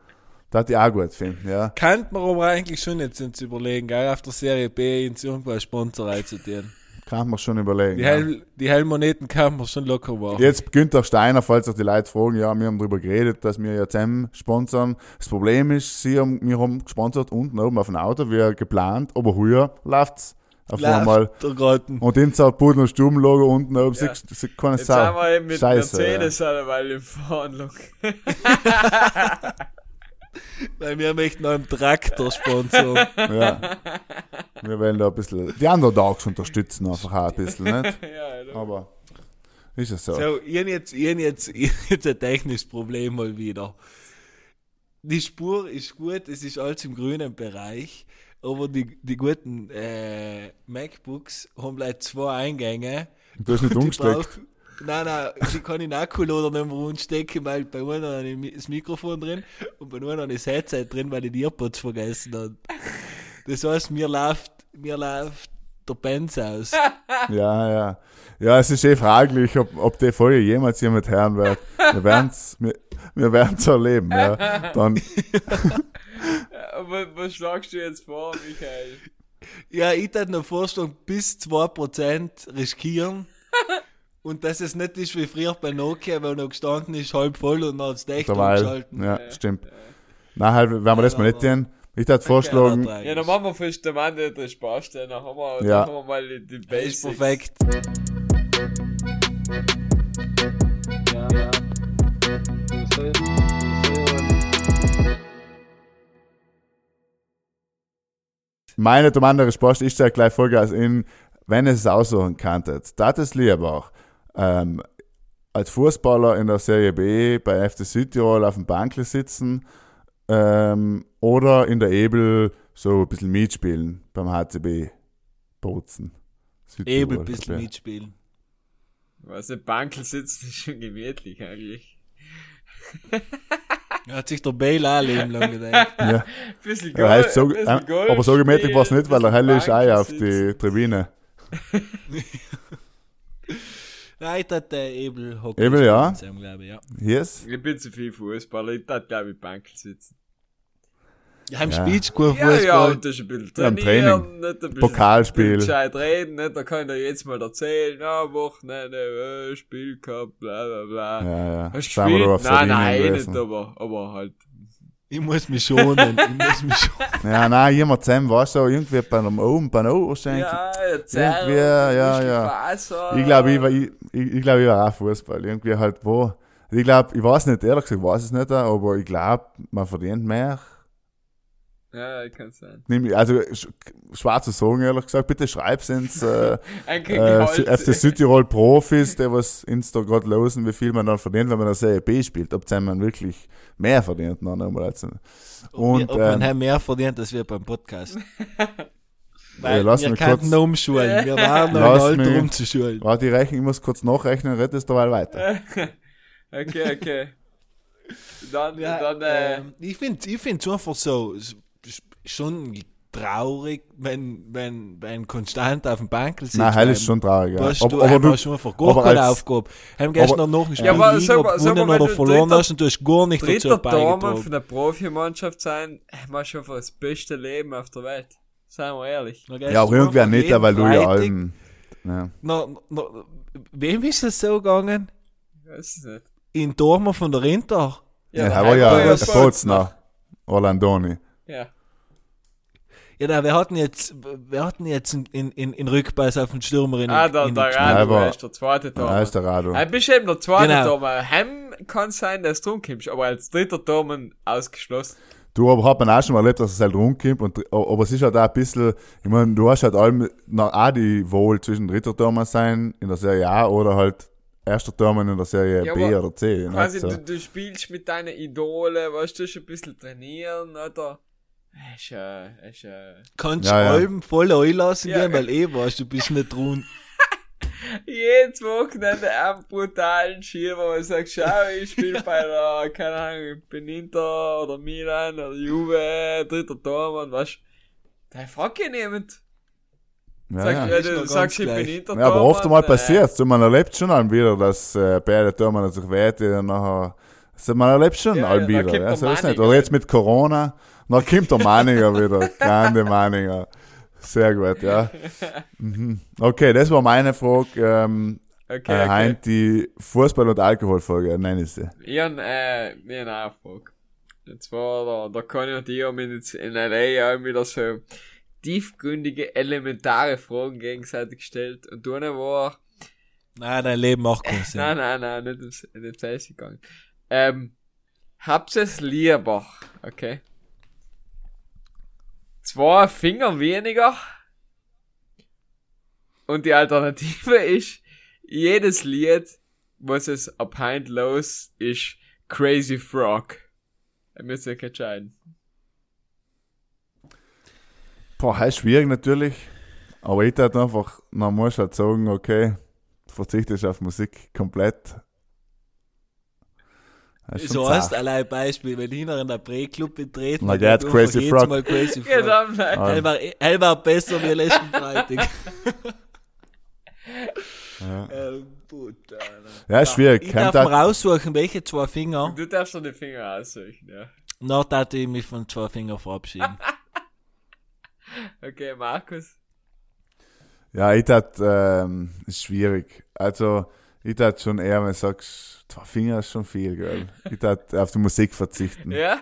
Das hätte ich auch gut finden, ja.
Könnte man aber eigentlich schon jetzt uns überlegen, gell, auf der Serie B ins Sponsorei zu tun.
Kann man schon überlegen.
Die,
ja.
Hell, die Hellmoneten kann man schon locker machen.
Jetzt Günther Steiner, falls sich die Leute fragen, ja, wir haben darüber geredet, dass wir ja zusammen sponsern. Das Problem ist, sie haben, wir haben gesponsert unten oben auf dem Auto, wie geplant, aber heuer läuft's auf einmal.
Läuft Garten.
Und in Pudel und Logo unten oben,
Ja.
du keine
Jetzt sind
Sau.
wir eben mit
Scheiße,
Mercedes eine Weile in Verhandlung.
Weil wir möchten einen Traktor sponsern.
Ja. Wir wollen da ein bisschen die Underdogs unterstützen, einfach auch ein bisschen, nicht? <laughs>
ja?
Aber ist es so.
So, ich habe jetzt, ich hab jetzt, ich hab jetzt ein technisches Problem mal wieder. Die Spur ist gut, es ist alles im grünen Bereich, aber die, die guten äh, MacBooks haben gleich zwei Eingänge.
Du hast nicht umgesteckt.
Nein, nein, die kann ich den Akkulader nicht mehr umstecken, weil bei einem habe ich das Mikrofon drin und bei einem habe ich das Headset drin, weil ich die Earpods vergessen habe. Das heißt, mir läuft, mir läuft der Benz aus. <laughs>
Ja, ja. Ja, es ist eh fraglich, ob, ob die Folge jemals jemand hören wird. Wir werden's, wir, wir werden's erleben, ja. Dann, <laughs>
Aber was schlagst du jetzt vor, Michael?
Ja, ich hätte noch vorstellen, bis 2% riskieren. <laughs> Und dass es nicht ist wie früher bei Nokia, wo noch gestanden ist, halb voll und dann hat es echt umgeschalten.
ja, stimmt. Nein, halt, werden wir das mal nicht tun. Ich hätte vorschlagen,
Ja, dann machen wir fest am Ende den Spaß, dann haben wir,
Ja.
dann haben wir mal die, die
Das
Basics.
ist perfekt.
Meine Tomande Respost ist ja gleich Vollgas in, wenn es aussuchen könntet. Das ist lieber, ähm, als Fußballer in der Serie B bei FC Südtirol auf dem Bankl sitzen, ähm, oder in der Ebel so ein bisschen mitspielen beim HCB Bozen. Südtirol.
Ebel ein bisschen mitspielen.
Was im Bankel sitzen ist schon gemütlich eigentlich. <laughs>
Hat sich der Bale auch leben lang gedacht. <laughs>
Ja. <laughs>
Bisschen
Ja, heißt so,
bisschen
äh,
Golf
aber so gemütlich war es nicht, weil der
bisschen
Helle ist auch auf die Tribüne. <laughs>
Nein, ich hätte der Ebel Hockey
Ebel, ja.
zusammen, glaube ich, ja.
Yes?
Ich bin zu viel Fußballer, ich darf glaube ich Bankel sitzen.
Ja, im
Ja.
Spiel kein
Ja, ja,
Fußball.
und das ist ein bisschen
Ja, im
trainieren,
Training.
nicht ein bisschen
Pokalspiel.
gescheit reden, nicht, da kann er jetzt mal erzählen, na, Wochenende, äh, Spiel gehabt, bla, bla, bla.
Ja, ja.
Hast du gespielt? Nein,
Sardinien
nein,
gewesen.
nicht, aber, aber halt.
Ich muss mich schonen. ich muss mich schonen. <laughs>
Ja, nein, jemand zusammen, weißt du, irgendwie bei einem oben, bei einem wahrscheinlich.
Ja, erzähl.
Irgendwie, ja, ja. Ich glaube, ich, war- ich, ich, ich, glaub, ich war auch Fußball. Irgendwie halt wo. Ich glaube, ich weiß nicht, ehrlich gesagt, weiß es nicht, aber ich glaube, man verdient mehr.
Ja, kann sein.
Nimm, also, sch- schwer zu sagen, ehrlich gesagt. Bitte schreib's ins äh, <laughs> äh, FC Südtirol Profis, der was ins da gerade losen, wie viel man dann verdient, wenn man der Serie B spielt. Ob man wirklich mehr verdient. Noch einmal als,
Und,
und
ob man
ähm,
halt mehr verdient, als wir beim Podcast.
Ja, <laughs>
Weil
lass
wir
mich
könnten
kurz-
umschulen. Wir <laughs> waren noch Alter
mich-
umzuschulen.
warte, ich rechne, ich muss kurz nachrechnen, red es derweil weiter.
Okay, okay. Dann,
Ja,
dann, äh,
ähm, ich finde ich find's einfach so schon traurig, wenn, wenn, wenn konstant auf dem Bankel sitzt.
Nein, heil ist schon traurig, ja.
Du hast,
Aber,
du
aber
einfach
du,
schon einfach
aber
gar keine
als-
Aufgabe. Haben gestern noch ein Spiel
aber
liegen,
sag
gewonnen oder verloren
dritter-
hast und du hast gar nicht dazu
dritter
beigetragen.
von der Profimannschaft sein, machst du einfach das beste Leben auf der Welt. Seien wir ehrlich.
Ja, auch
einfach
nicht, weil du ja allem, ja.
Na, na, wem ist es so gegangen?
Ich weiß es nicht.
In Dormer von der Inter.
Ja,
der
er war ja der.
Bolzner.
Orlandoni.
Ja.
Ja, na, wir hatten jetzt, wir hatten jetzt in, in, in, Rückpass auf den Stürmer in,
Ah, der,
in
der
aber-
ist der zweite
Ja,
Dormann.
ist der Rado.
Er bist eben der zweite
Genau.
Dormann. Heim kann sein, dass du rumkommst, aber als dritter Dormann ausgeschlossen.
Du, aber hat man auch schon mal erlebt, dass es halt rumkommt. Und, aber es ist halt auch ein bisschen, ich meine, du hast halt allem, noch auch die Wahl zwischen dritter Tormann sein in der Serie A oder halt erster Tormann in der Serie
Ja,
B oder C.
Quasi,
Nicht? So.
du, du spielst mit deinen Idole, weißt du, schon ein bisschen trainieren, oder? Ist ja, ist ja.
Kannst
Ja, ja.
Alben voll einlassen
Ja.
gehen, weil eh weißt, du bist nicht rund. <laughs>
Jedes Wochenende einen brutalen Schieber, wo man sagt, schau, ich spiele bei der, keine Ahnung, ich bin Inter oder Milan oder Juve, dritter Tormann, was? Da fragt ja niemand.
Ja,
Sag,
ja.
ja, du
ganz
sagst, ich bin
gleich.
Inter
Ja, aber oft einmal
äh,
passiert Man erlebt schon dann wieder, dass äh, beide Türmen sich wehtun und nachher. Also man erlebt schon
Ja, ja,
wieder.
kommt
Ja,
der
so ist nicht. Oder jetzt mit Corona, dann kommt der Manninger wieder. Grande Manninger. Sehr gut, ja. Mhm. Okay, das war meine Frage. Ähm,
Okay,
äh,
okay.
Heint, die Fußball- und Alkoholfolge, nenne ich sie.
Ich hab, äh, ich hab eine Frage. Und zwar, da, da kann ich und ich haben jetzt in LA auch wieder so tiefgründige, elementare Fragen gegenseitig gestellt. Und du war,
Nein, dein Leben macht keinen Sinn.
nein, nein, nein, nicht ins, nicht ins gegangen. Ähm, habt es lieber, okay? Zwei Finger weniger. Und die Alternative <laughs> ist, jedes Lied, was es ab Hand los ist, Crazy Frog. Ihr müsst euch entscheiden.
Boah, heißt schwierig natürlich. Aber ich halt einfach, man muss halt sagen, okay, verzichtest auf Musik komplett. Das ist
So
schon
hast
zart.
allein Beispiel, wenn ich noch in der Pre-Club betreten
Na,
und
geht
einfach
Crazy Frog.
Mal Crazy <laughs> Frog.
Genau, nein.
Ah.
Er war, er war besser wie letzten <laughs> Freitag.
Ja. <laughs>
ähm, puta, Alter.
Ja, ist schwierig.
Ich
Kommt
darf
halt-
raussuchen, welche zwei Finger.
Du darfst dir die Finger aussuchen, ja.
Nach darf ich mich von zwei Fingern verabschieden.
Okay, Markus.
Ja, ich tat, ähm, ist schwierig. Also, ich tat schon eher, wenn du sagst, zwei Finger ist schon viel, gell. Ich tat <laughs> auf die Musik verzichten. Ja,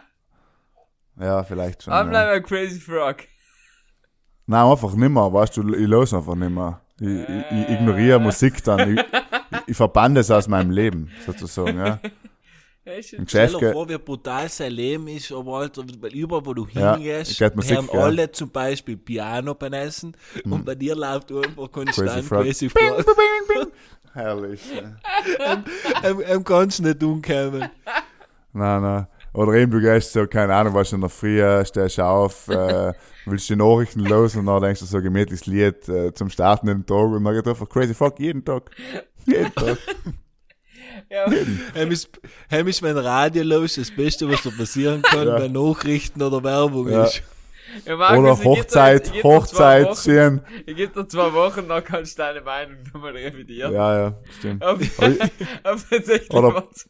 Ja?
vielleicht schon.
Dann
Ja.
bleiben wir Crazy Frog.
Nein, einfach nimmer, weißt du, ich los einfach nimmer. Ich, ich, ich ignoriere Musik dann. Ich, ich, verbanne es aus meinem Leben, sozusagen, ja. <laughs>
Ja, ist
Im
Stell dir vor, wie brutal sein Leben ist, aber weil überall, wo du
Ja,
hingehst,
Musik,
hören
ja.
alle zum Beispiel Piano beim Essen und bei dir läuft einfach konstant. Crazy Frog.
herrlich. Ja.
Kannst du nicht umkommen.
Nein, nein. Oder eben, du gehst so, keine Ahnung, was in der Früh, äh, stehst auf, äh, willst die Nachrichten los und dann denkst du so gemütliches Lied äh, zum Starten in den Tag und dann geht einfach Crazy Frog jeden Tag. Jeden Tag.
Ja, <laughs>
ist, ist, wenn Radio los ist, das Beste, was dir passieren <laughs> kann,
Ja.
bei Nachrichten oder Werbung
Ja.
ist.
ja Markus,
Oder Hochzeit,
ich geb
Hochzeit,
Wochen-
schön.
Ich gebe dir zwei Wochen, dann kannst du deine Meinung nochmal revidieren.
Ja, ja, stimmt.
Ob, ob <laughs>
Oder-
was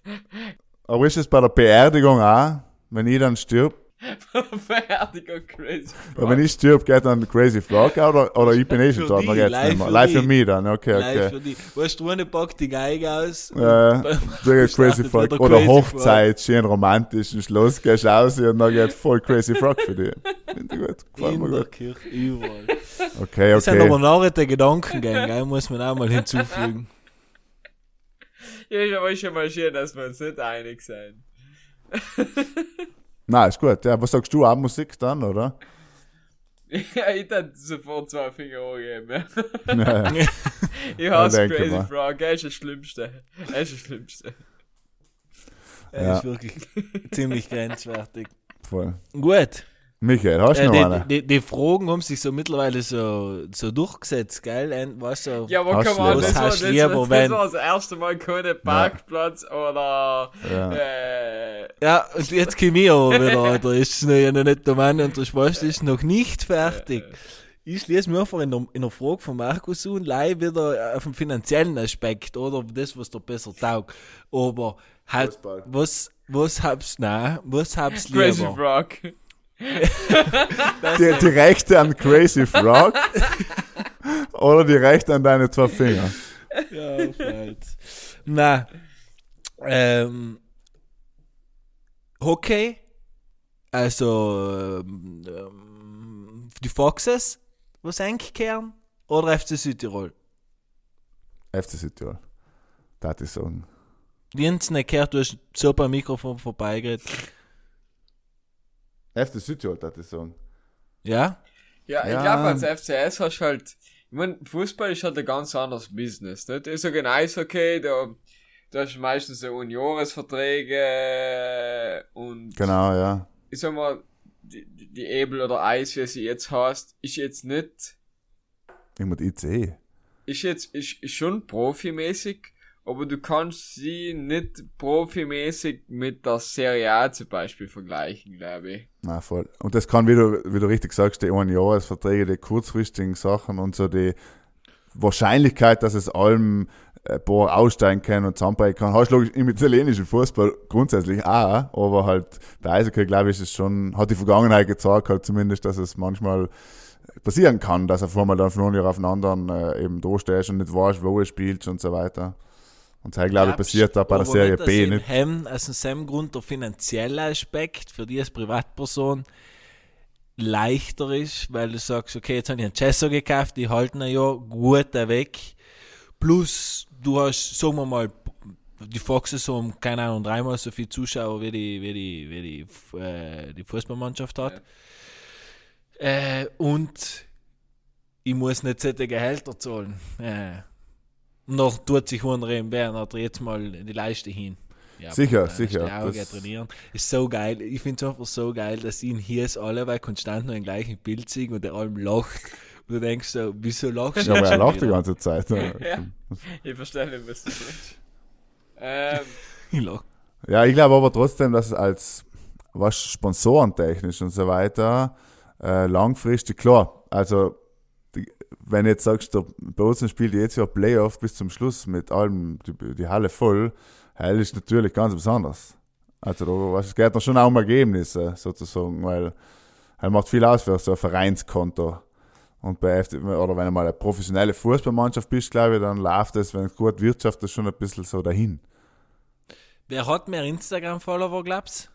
Aber ist es bei der Beerdigung auch, wenn ich dann stirb? <laughs>
Beerdigung Crazy
Ja,
Frog.
wenn ich stirb, geht dann Crazy Frog oder, oder ich bin eh schon geht's
live
nicht mehr.
für
Live für mich dann, okay,
Live
okay.
für die. Weißt du, eine packt die Geige aus. und <laughs>
Äh, da geht Crazy Frog. Oder
Crazy
Hochzeit, schön romantisch, im Schloss gehst du raus und dann geht voll Crazy Frog für dich. Finde ich gut, gefällt
in
mir
der
gut.
Kirche, überall.
Okay,
Das sind aber
okay.
nachher der Gedankengänge, gell, muss man auch mal hinzufügen.
Ja, ist aber schon mal schön, dass wir uns nicht einig sind. <laughs>
Nein, ist gut. Ja, was sagst du, auch Musik dann, oder? <laughs>
Ja, ich hätte sofort zwei Finger angeben.
Ja, <laughs> ja.
Ich hasse Crazy
mal.
Frog, er ist das Schlimmste. Er ist das Schlimmste.
Er
Ja.
ist wirklich <laughs> ziemlich grenzwertig.
voll.
Gut.
Michael, hast du
Äh,
noch
die,
eine?
die, die Fragen haben sich so mittlerweile so, so durchgesetzt, gell? Ein- Weißt du,
Ja, aber
Hast
komm
du
mal, das war,
Was
das,
lieber,
das, das
wenn-
war das erste Mal keine Parkplatz oder
Ja.
äh,
Ja, und jetzt komme ich aber wieder, Alter. <laughs> Ist noch, ja noch nicht der Mann und der Spaß ist noch nicht fertig. Ich schließe mir einfach in der, in der Frage von Markus und leih wieder auf den finanziellen Aspekt oder das, was dir besser taugt. Aber halt,
Fußball.
was, was hab's, nein, was hab's
Crazy
lieber?
Frog. <laughs>
Die, die Rechte an Crazy Frog <laughs> oder die Rechte an deine zwei Finger?
Ja. Na, ähm, Hockey, also ähm, die Foxes, was einkehren, oder FC Südtirol?
FC Südtirol. Da ich sagen.
Jens nicht gehört, du hast so beim Mikrofon vorbeigeredet.
FC Südtirol, da ich sagen.
Ja?
Ja, ich
Ja.
glaube, als FCS hast du halt, ich mein, Fußball ist halt ein ganz anderes Business, nicht? Ich sage ein Eishockey, da, da hast du meistens so Unioresverträge und
Genau, ja.
ich sag mal, die, die Ebel oder Eis, wie sie jetzt heißt, ist jetzt nicht,
Ich muss ICE.
ist jetzt, ist, ist schon profimäßig, aber du kannst sie nicht profimäßig mit der Serie A zum Beispiel vergleichen, glaube ich.
Na, voll. Und das kann, wie du, wie du richtig sagst, die Ein-Jahres-Verträge, die kurzfristigen Sachen und so die Wahrscheinlichkeit, dass es allem ein paar aussteigen können und zusammenbrechen kann, hast du logisch im italienischen Fußball grundsätzlich auch, aber halt bei Eishockey, glaube ich, ist es schon, hat die Vergangenheit gezeigt halt zumindest, dass es manchmal passieren kann, dass er vorher dann von einem Jahr auf den anderen äh, eben da stehst und nicht weißt, wo er spielt und so weiter. Und das, glaube ich, passiert da bei der Serie B nicht.
also aus dem Grund der finanzielle Aspekt für die als Privatperson leichter ist, weil du sagst, okay, jetzt habe ich einen Chesso gekauft, die halten ein Jahr gut weg. Plus, du hast, sagen wir mal, die Foxes haben, keine Ahnung, dreimal so viele Zuschauer wie die, wie die, wie die, äh, die Fußballmannschaft hat. Äh, und ich muss nicht solche Gehälter zahlen. Äh, noch tut sich Bern, hat jetzt mal die Leiste hin. Ja,
Sicher, sicher,
Auge
das-
trainieren. Ist so geil. Ich finde es einfach so geil, dass ihn hier ist alle, weil konstant nur im gleichen Bild sehen und der allem lacht. Und du denkst so, wieso lachst du
Ja, aber er lacht die ganze Zeit. <laughs> Ja.
Ich verstehe nicht, was du meinst. Ähm, <laughs>
Ich lach.
Ja, ich glaube aber trotzdem, dass es als was sponsorentechnisch und so weiter äh, langfristig klar. Also wenn jetzt sagst, der Bozen spielt jetzt ja Playoff bis zum Schluss mit allem die, die Halle voll, hell ist natürlich ganz besonders. Also da, was, es geht dann schon auch um Ergebnisse sozusagen, weil er macht viel aus für so ein Vereinskonto. Und bei FD, oder wenn du mal eine professionelle Fußballmannschaft bist, glaube ich, dann läuft es, wenn es gut wirtschaftet, schon ein bisschen so dahin.
Wer hat mehr Instagram-Follower, glaubst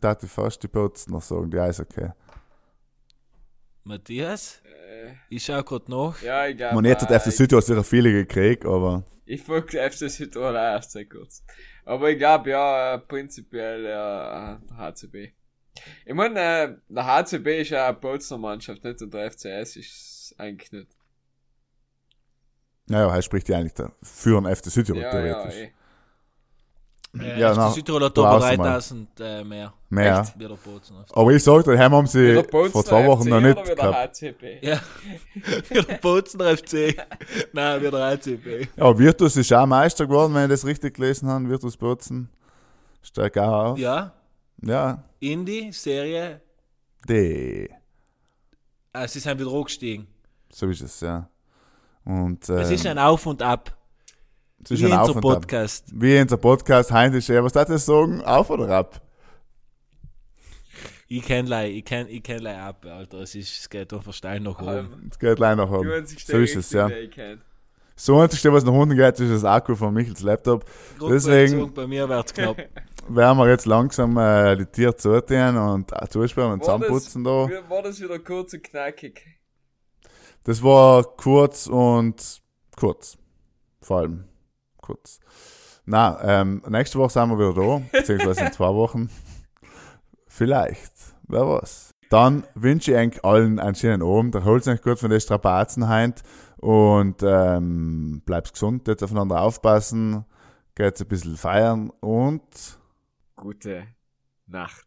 tat ich fast die Bozen noch sagen, die Eishockey.
Matthias?
Äh,
Ich schau gerade nach.
ja, ich glaube.
Man jetzt hat FC Südtirol sicher viele gekriegt, aber
Ich folge FC Südtirol auch erst seit kurz. Aber ich glaube, ja, äh, prinzipiell ja, der HCB. Ich meine, äh, der HCB ist ja eine Bolzner Mannschaft, nicht? Und der FCS ist eigentlich nicht.
naja, er spricht ja eigentlich für den FC Südtirol
Ja, ja,
theoretisch.
eh.
Äh,
Ja,
FC
na,
Südtirol hat
du
aber
hast mal.
3000 äh, mehr.
Mehr.
Wie der Bozen.
Aber ich sag dir, heim haben sie vor zwei Wochen
FC
noch nicht
oder wie der
gehabt.
HCB?
Ja. <laughs> Wie der Bozener FC. Nein, wie der ACB.
Ja, Virtus ist auch Meister geworden, wenn ich das richtig gelesen habe. Virtus Bozen steigt auch auf.
Ja.
Ja,
Indie, Serie.
die.
Ah, sie sind wieder hochgestiegen.
So ist es, ja. Und ähm,
Es ist ein Auf und Ab.
Ist
Wie
Auf
so
und Ab.
Podcast.
Wie in unser Podcast, Heinz ist ja, was darf ich sagen? Auf oder ab?
Ich kenn lei, ich kenn, ich kenn lei ab, Alter. Es ist, es geht einfach steil nach oben.
Es geht leider um.
einzigste
So ist es, ja. So einzigste, was nach unten geht, ist das Akku von Michels Laptop. Deswegen-
Deswegen. Bei mir wird's knapp. <laughs>
werden wir jetzt langsam äh, die Tiere zutun und äh, zusperren und
War das-
zusammenputzen da.
wie- War das wieder kurz und knackig?
Das war kurz und kurz. Vor allem kurz. Na, ähm, nächste Woche sind wir wieder da, beziehungsweise in zwei Wochen. Vielleicht, wer weiß. Dann wünsche ich euch allen einen schönen Abend. Erholt euch gut von den Strapazen heint und ähm, bleibt gesund, jetzt aufeinander aufpassen, geht ein bisschen feiern und
Gute Nacht.